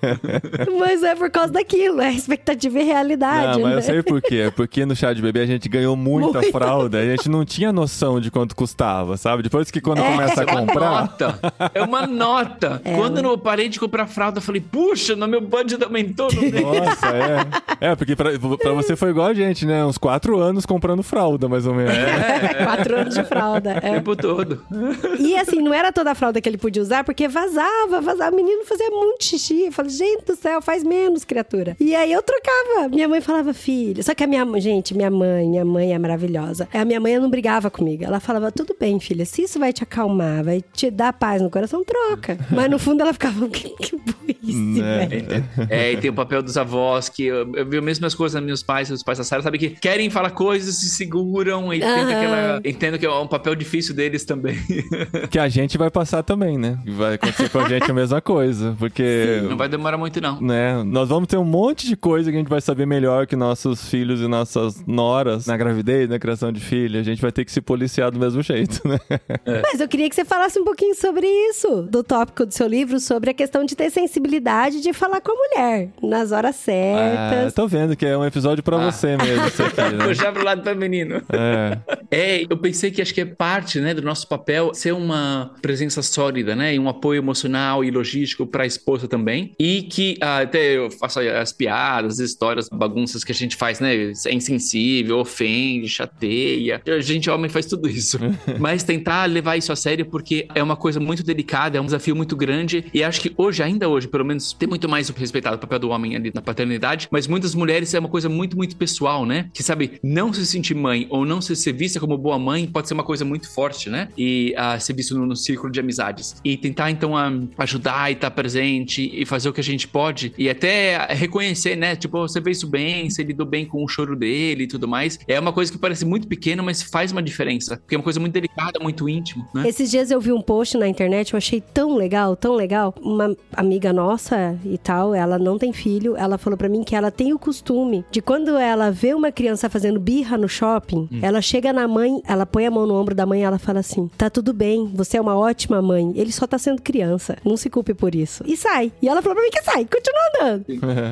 Mas é por causa daquilo, é expectativa e realidade, Não, mas né? eu sei por quê. É Porque no chá de bebê a gente ganhou muita Muita. fralda. A gente não tinha noção de quanto custava, sabe? Depois que quando É. começa a É uma comprar. nota. É uma nota. É. Quando eu parei de comprar fralda, eu falei, puxa, no meu budget aumentou. Tem. Nossa, é. É, porque pra, pra você foi igual a gente, né? Uns quatro anos comprando fralda, mais ou menos. Quatro anos de fralda. O é. tempo todo. E assim, não era toda a fralda que ele podia usar, porque vazava, vazava. O menino fazia muito xixi. Eu falei, gente do céu, faz menos, criatura. E aí eu trocava. Minha mãe falava, filha. Só que a minha gente, minha mãe, minha mãe é maravilhosa. A minha mãe não brigava comigo. Ela falava, tudo bem, filha, se isso vai te acalmar, vai te dar paz no coração, troca. Mas no fundo ela ficava, que, que burrice, Né? velho. É, e tem o papel dos avós, que eu, eu vi as mesmas coisas nos meus pais, os pais da Sarah, sabe? Que querem falar coisas, se seguram e aquela. Entendo que é um papel difícil deles também. Que a gente vai passar também, né? Vai acontecer com a gente a mesma coisa. Porque. Não vai demorar muito, não. Né? Nós vamos ter um monte de coisa que a gente vai saber melhor que nossos filhos e nossas noras na gravidez, na criação de filho. A gente vai ter que se policiar do mesmo jeito, né? Mas eu queria que você falasse um pouquinho sobre isso, do tópico do seu livro, sobre a questão de ter sensibilidade de falar com a mulher nas horas Ah, certas. tô vendo que é um episódio pra Ah. você mesmo, isso aqui, né? Puxar pro lado feminino. É. É, eu pensei que acho que é parte, né, do nosso papel ser uma presença sólida, né, e um apoio emocional e logístico para a esposa também, e que ah, até eu faço as piadas, as histórias, bagunças que a gente faz, né, é insensível, ofende, chateia. A gente homem faz tudo isso, mas tentar levar isso a sério porque é uma coisa muito delicada, é um desafio muito grande e acho que hoje, ainda hoje, pelo menos, tem muito mais respeitado o papel do homem ali na paternidade, mas muitas mulheres é uma coisa muito, muito pessoal, né? Que sabe, não se sentir mãe ou não se ser vista como boa mãe pode ser uma coisa muito forte, né? E uh, ser visto no, no, círculo de amizades. E tentar, então, uh, ajudar e estar tá presente e fazer o que a gente pode e até reconhecer, né? Tipo, você fez isso bem, você lidou bem com o choro dele e tudo mais. É uma coisa que parece muito pequena, mas faz uma diferença. Porque é uma coisa muito delicada, muito íntimo, né? Esses dias eu vi um post na internet, eu achei tão legal, tão legal. Uma amiga nossa e tal, ela não tem filho, ela falou para mim que ela tem o costume de quando ela vê uma criança fazendo birra no shopping, hum. ela chega na mãe, ela põe a mão no ombro da mãe e ela fala assim: tá tudo bem, você é uma ótima mãe, ele só tá sendo criança, não se culpe por isso. E sai. E ela falou pra mim que sai, continua andando.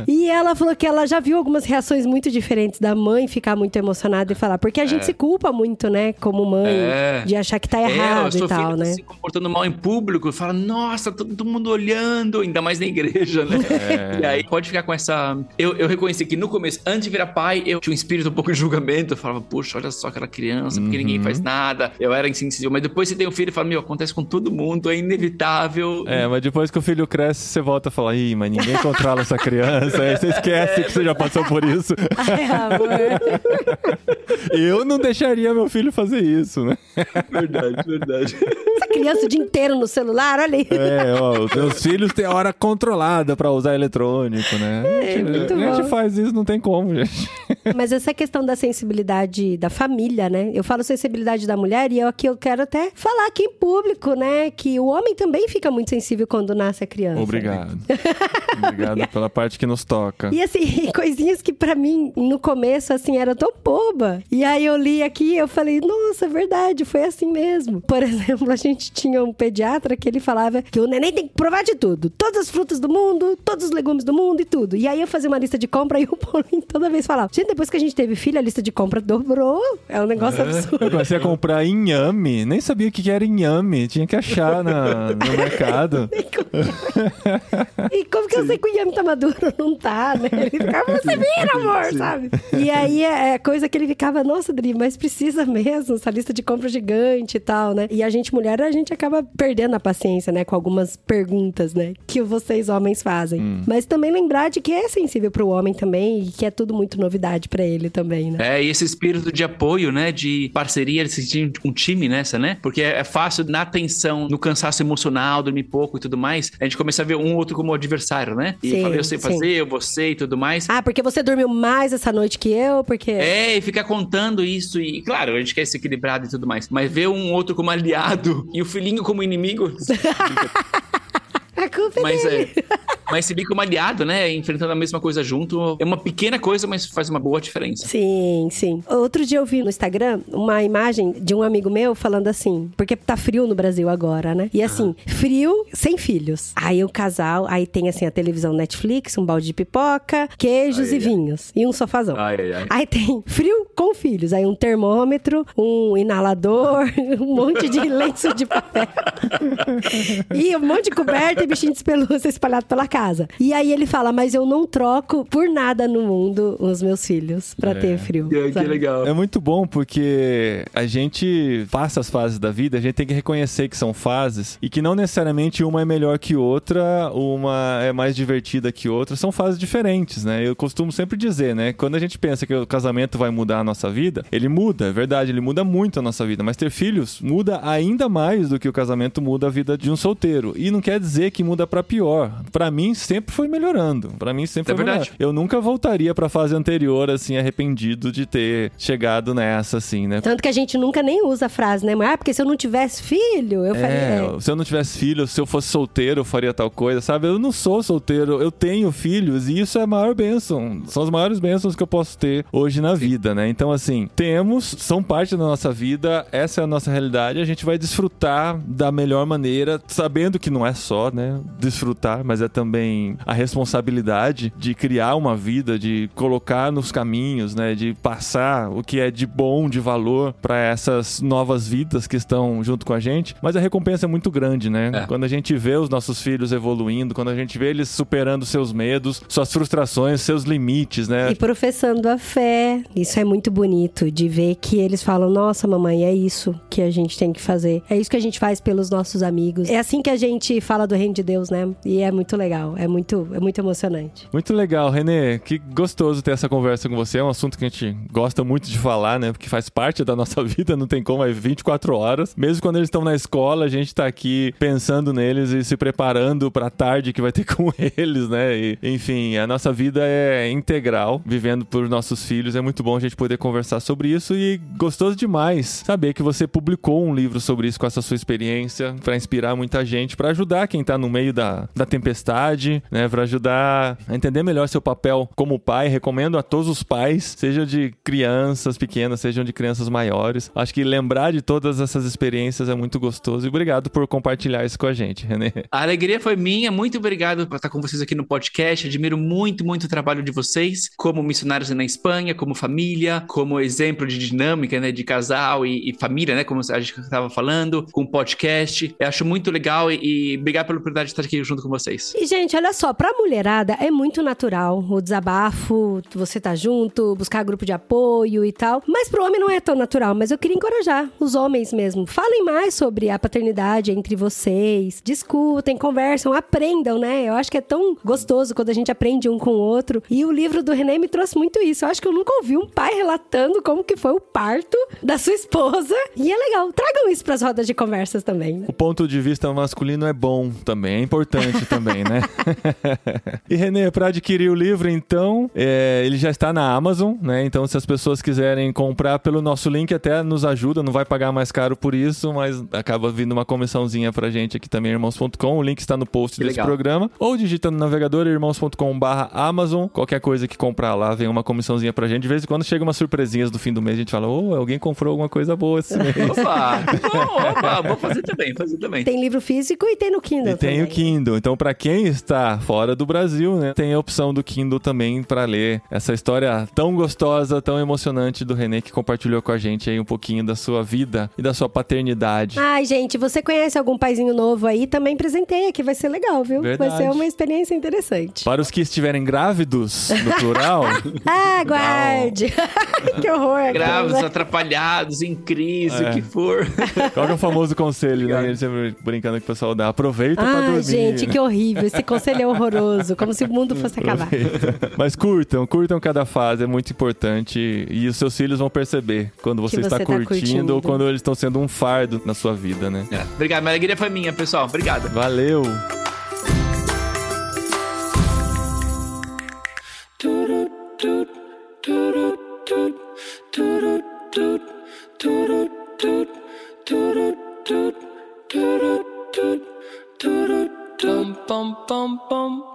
e ela falou que ela já viu algumas reações muito diferentes da mãe ficar muito emocionada e falar, porque a gente é. se culpa muito, né, como mãe, é. de achar que tá é, errado é, e tal, né? se comportando mal em público, fala, nossa, todo mundo olhando, ainda mais na igreja, né? É. E aí pode ficar com essa. Eu, eu reconheci que no começo, antes de virar pai, eu tinha um espírito um pouco de julgamento. Eu falava, puxa, olha só aquela criança, porque uhum. ninguém faz nada. Eu era insensível. Mas depois você tem um filho e fala, meu, acontece com todo mundo, é inevitável. É, mas depois que o filho cresce, você volta a falar, ih, mas ninguém controla essa criança. Aí você esquece que você já passou por isso. Ai, amor. eu não deixaria meu filho fazer isso, né? Verdade, verdade. Essa criança o dia inteiro no celular, olha aí. É, ó, os meus filhos têm hora controlada pra usar eletrônico, né? É, a gente, a gente faz isso, não tem como, gente. Mas essa questão da sensibilidade da família, né? Eu falo sensibilidade da mulher e eu aqui eu quero até falar aqui em público, né? Que o homem também fica muito sensível quando nasce a criança. Obrigado. Obrigado pela parte que nos toca. E assim, coisinhas que para mim, no começo, assim, era tão boba. E aí eu li aqui e eu falei, nossa, é verdade, foi assim mesmo. Por exemplo, a gente tinha um pediatra que ele falava que o neném tem que provar de tudo. Todas as frutas do mundo, todos os legumes do mundo e tudo. E aí eu fazia uma lista de compra e o Paulinho toda vez falava, gente, depois que a gente teve filho, a lista de compra dobrou. É um negócio é. absurdo. Eu comecei a comprar inhame. Nem sabia o que era inhame. Tinha que achar na, no mercado. e como que eu sei que o inhame tá maduro? Não tá, né? Ele ficava, você vira, amor, sim. sabe? E aí é, é coisa que ele ficava, nossa, Dri, mas precisa mesmo, essa lista de compra gigante e tal, né? E a gente, mulher, a gente acaba perdendo a paciência, né? Com algumas perguntas, né? Que vocês homens fazem. Hum. Mas também lembrar de que é sensível pro homem também e que é tudo muito novidade para ele também, né? É, e esse espírito de apoio, né? De parceria, de sentir um time nessa, né? Porque é fácil na tensão, no cansaço emocional, dormir pouco e tudo mais, a gente começa a ver um outro como adversário, né? E sim, falei, eu sei sim. fazer, eu você e tudo mais. Ah, porque você dormiu mais essa noite que eu, porque... É, e ficar contando isso e, claro, a gente quer ser equilibrado e tudo mais, mas ver um outro como aliado e o filhinho como inimigo... A culpa é mas é, mas se vir como aliado, né? Enfrentando a mesma coisa junto, é uma pequena coisa, mas faz uma boa diferença. Sim, sim. Outro dia eu vi no Instagram uma imagem de um amigo meu falando assim, porque tá frio no Brasil agora, né? E assim, ah. frio sem filhos. Aí o casal, aí tem assim a televisão Netflix, um balde de pipoca, queijos ai, e ai, vinhos e um sofazão. Ai, aí tem frio com filhos, aí um termômetro, um inalador, um monte de lenço de papel. e um monte de coberta e bichinho de pelúcia espalhado pela casa. E aí ele fala, mas eu não troco por nada no mundo os meus filhos pra é. ter frio. É, que legal. É muito bom porque a gente passa as fases da vida, a gente tem que reconhecer que são fases e que não necessariamente uma é melhor que outra, uma é mais divertida que outra, são fases diferentes, né? Eu costumo sempre dizer, né? Quando a gente pensa que o casamento vai mudar a nossa vida, ele muda, é verdade, ele muda muito a nossa vida, mas ter filhos muda ainda mais do que o casamento muda a vida de um solteiro. E não quer dizer que muda para pior. Para mim sempre foi melhorando. Para mim sempre é foi verdade. melhorando. Eu nunca voltaria para a fase anterior assim arrependido de ter chegado nessa assim, né? Tanto que a gente nunca nem usa a frase, né? Ah, porque se eu não tivesse filho, eu é, faria. Se eu não tivesse filho, se eu fosse solteiro, eu faria tal coisa, sabe? Eu não sou solteiro, eu tenho filhos e isso é a maior bênção. São as maiores bênçãos que eu posso ter hoje na vida, né? Então assim, temos, são parte da nossa vida, essa é a nossa realidade, a gente vai desfrutar da melhor maneira, sabendo que não é só, né? Desfrutar, mas é também a responsabilidade de criar uma vida, de colocar nos caminhos, né? De passar o que é de bom, de valor para essas novas vidas que estão junto com a gente. Mas a recompensa é muito grande, né? É. Quando a gente vê os nossos filhos evoluindo, quando a gente vê eles superando seus medos, suas frustrações, seus limites, né? E professando a fé. Isso é muito bonito de ver que eles falam: "Nossa, mamãe, é isso que a gente tem que fazer. É isso que a gente faz pelos nossos amigos. É assim que a gente fala do reino de Deus, né? E é muito legal, é muito, é muito emocionante. Muito legal, Renê. Que gostoso ter essa conversa com você. É um assunto que a gente gosta muito de falar, né? Porque faz parte da nossa vida, não tem como, é 24 horas. Mesmo quando eles estão na escola, a gente tá aqui pensando neles e se preparando pra tarde que vai ter com eles, né? E, enfim, a nossa vida é integral, vivendo por nossos filhos. É muito bom a gente poder conversar sobre isso e gostoso demais saber que você publicou um livro sobre isso com essa sua experiência, para inspirar muita gente, para ajudar quem tá no meio da, da tempestade, né? Para ajudar a entender melhor seu papel como pai. Recomendo a todos os pais, seja de crianças pequenas, sejam de crianças maiores. Acho que lembrar de todas essas experiências é muito gostoso. E obrigado por compartilhar isso com a gente, René. A alegria foi minha. Muito obrigado por estar com vocês aqui no podcast. Admiro muito, muito o trabalho de vocês, como missionários na Espanha, como família, como exemplo de dinâmica, né, de casal e, e família, né, como a gente estava falando, com podcast. Eu acho muito legal e, e obrigado pela oportunidade de estar aqui junto com vocês. E, gente, olha só, pra mulherada é muito natural o desabafo, você tá junto, buscar grupo de apoio e tal. Mas pro homem não é tão natural. Mas eu queria encorajar os homens mesmo. Falem mais sobre a paternidade entre vocês. Discutem, conversam, aprendam, né? Eu acho que é tão gostoso quando a gente aprende um com o outro. E o livro do René me trouxe muito isso. Eu acho que eu nunca ouvi um pai relatando como que foi o parto da sua esposa. E é legal. Tragam isso pras rodas de conversas também. O ponto de vista masculino é bom também, é importante também, né? e Renê, para adquirir o livro, então, é, ele já está na Amazon, né? Então, se as pessoas quiserem comprar pelo nosso link, até nos ajuda, não vai pagar mais caro por isso, mas acaba vindo uma comissãozinha pra gente aqui também, irmãos.com. O link está no post que desse legal. programa. Ou digita no navegador irmãos.com/barra Amazon. Qualquer coisa que comprar lá, vem uma comissãozinha pra gente. De vez em quando chega umas surpresinhas do fim do mês, a gente fala: Ô, oh, alguém comprou alguma coisa boa esse mês. Opa! opa, vou fazer também, fazer também. Tem livro físico e tem no Kindle. E tem também. o Kindle. Então, para quem está fora do Brasil, né, tem a opção do Kindle também para ler essa história tão gostosa, tão emocionante do René que compartilhou com a gente aí um pouquinho da sua vida e da sua paternidade. Ai, gente, você conhece algum paizinho novo aí? Também presenteia, que vai ser legal, viu? Verdade. Vai ser uma experiência interessante. Para os que estiverem grávidos, no plural. ah, guarde! que horror! Grávidos, atrapalhados, em crise, é. o que for. Qual é o famoso conselho, né? Ele sempre brincando que o pessoal dá. Aproveita ah, pra dormir. gente, que horrível. Esse conselho é horroroso. Como se o mundo fosse acabar. Mas curtam, curtam cada fase. É muito importante. E os seus filhos vão perceber quando você, você está tá curtindo, curtindo, ou quando eles estão sendo um fardo na sua vida, né? É. Obrigado. Minha alegria foi minha, pessoal. Obrigado. Valeu. dum bum bum bum.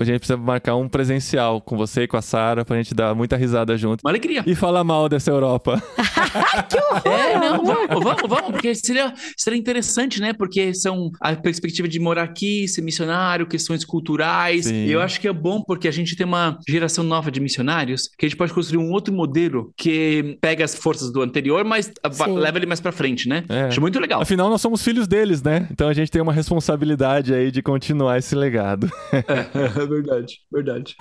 A gente precisa marcar um presencial com você e com a Sara pra gente dar muita risada junto. Uma alegria. E falar mal dessa Europa. que horror! É, não, vamos, vamos, vamos, porque seria, seria interessante, né? Porque são a perspectiva de morar aqui, ser missionário, questões culturais. Sim. E eu acho que é bom porque a gente tem uma geração nova de missionários que a gente pode construir um outro modelo que pega as forças do anterior, mas Sim. leva ele mais pra frente, né? É. Acho muito legal. Afinal, nós somos filhos deles, né? Então a gente tem uma responsabilidade aí de continuar esse legado. é, verdade, verdade.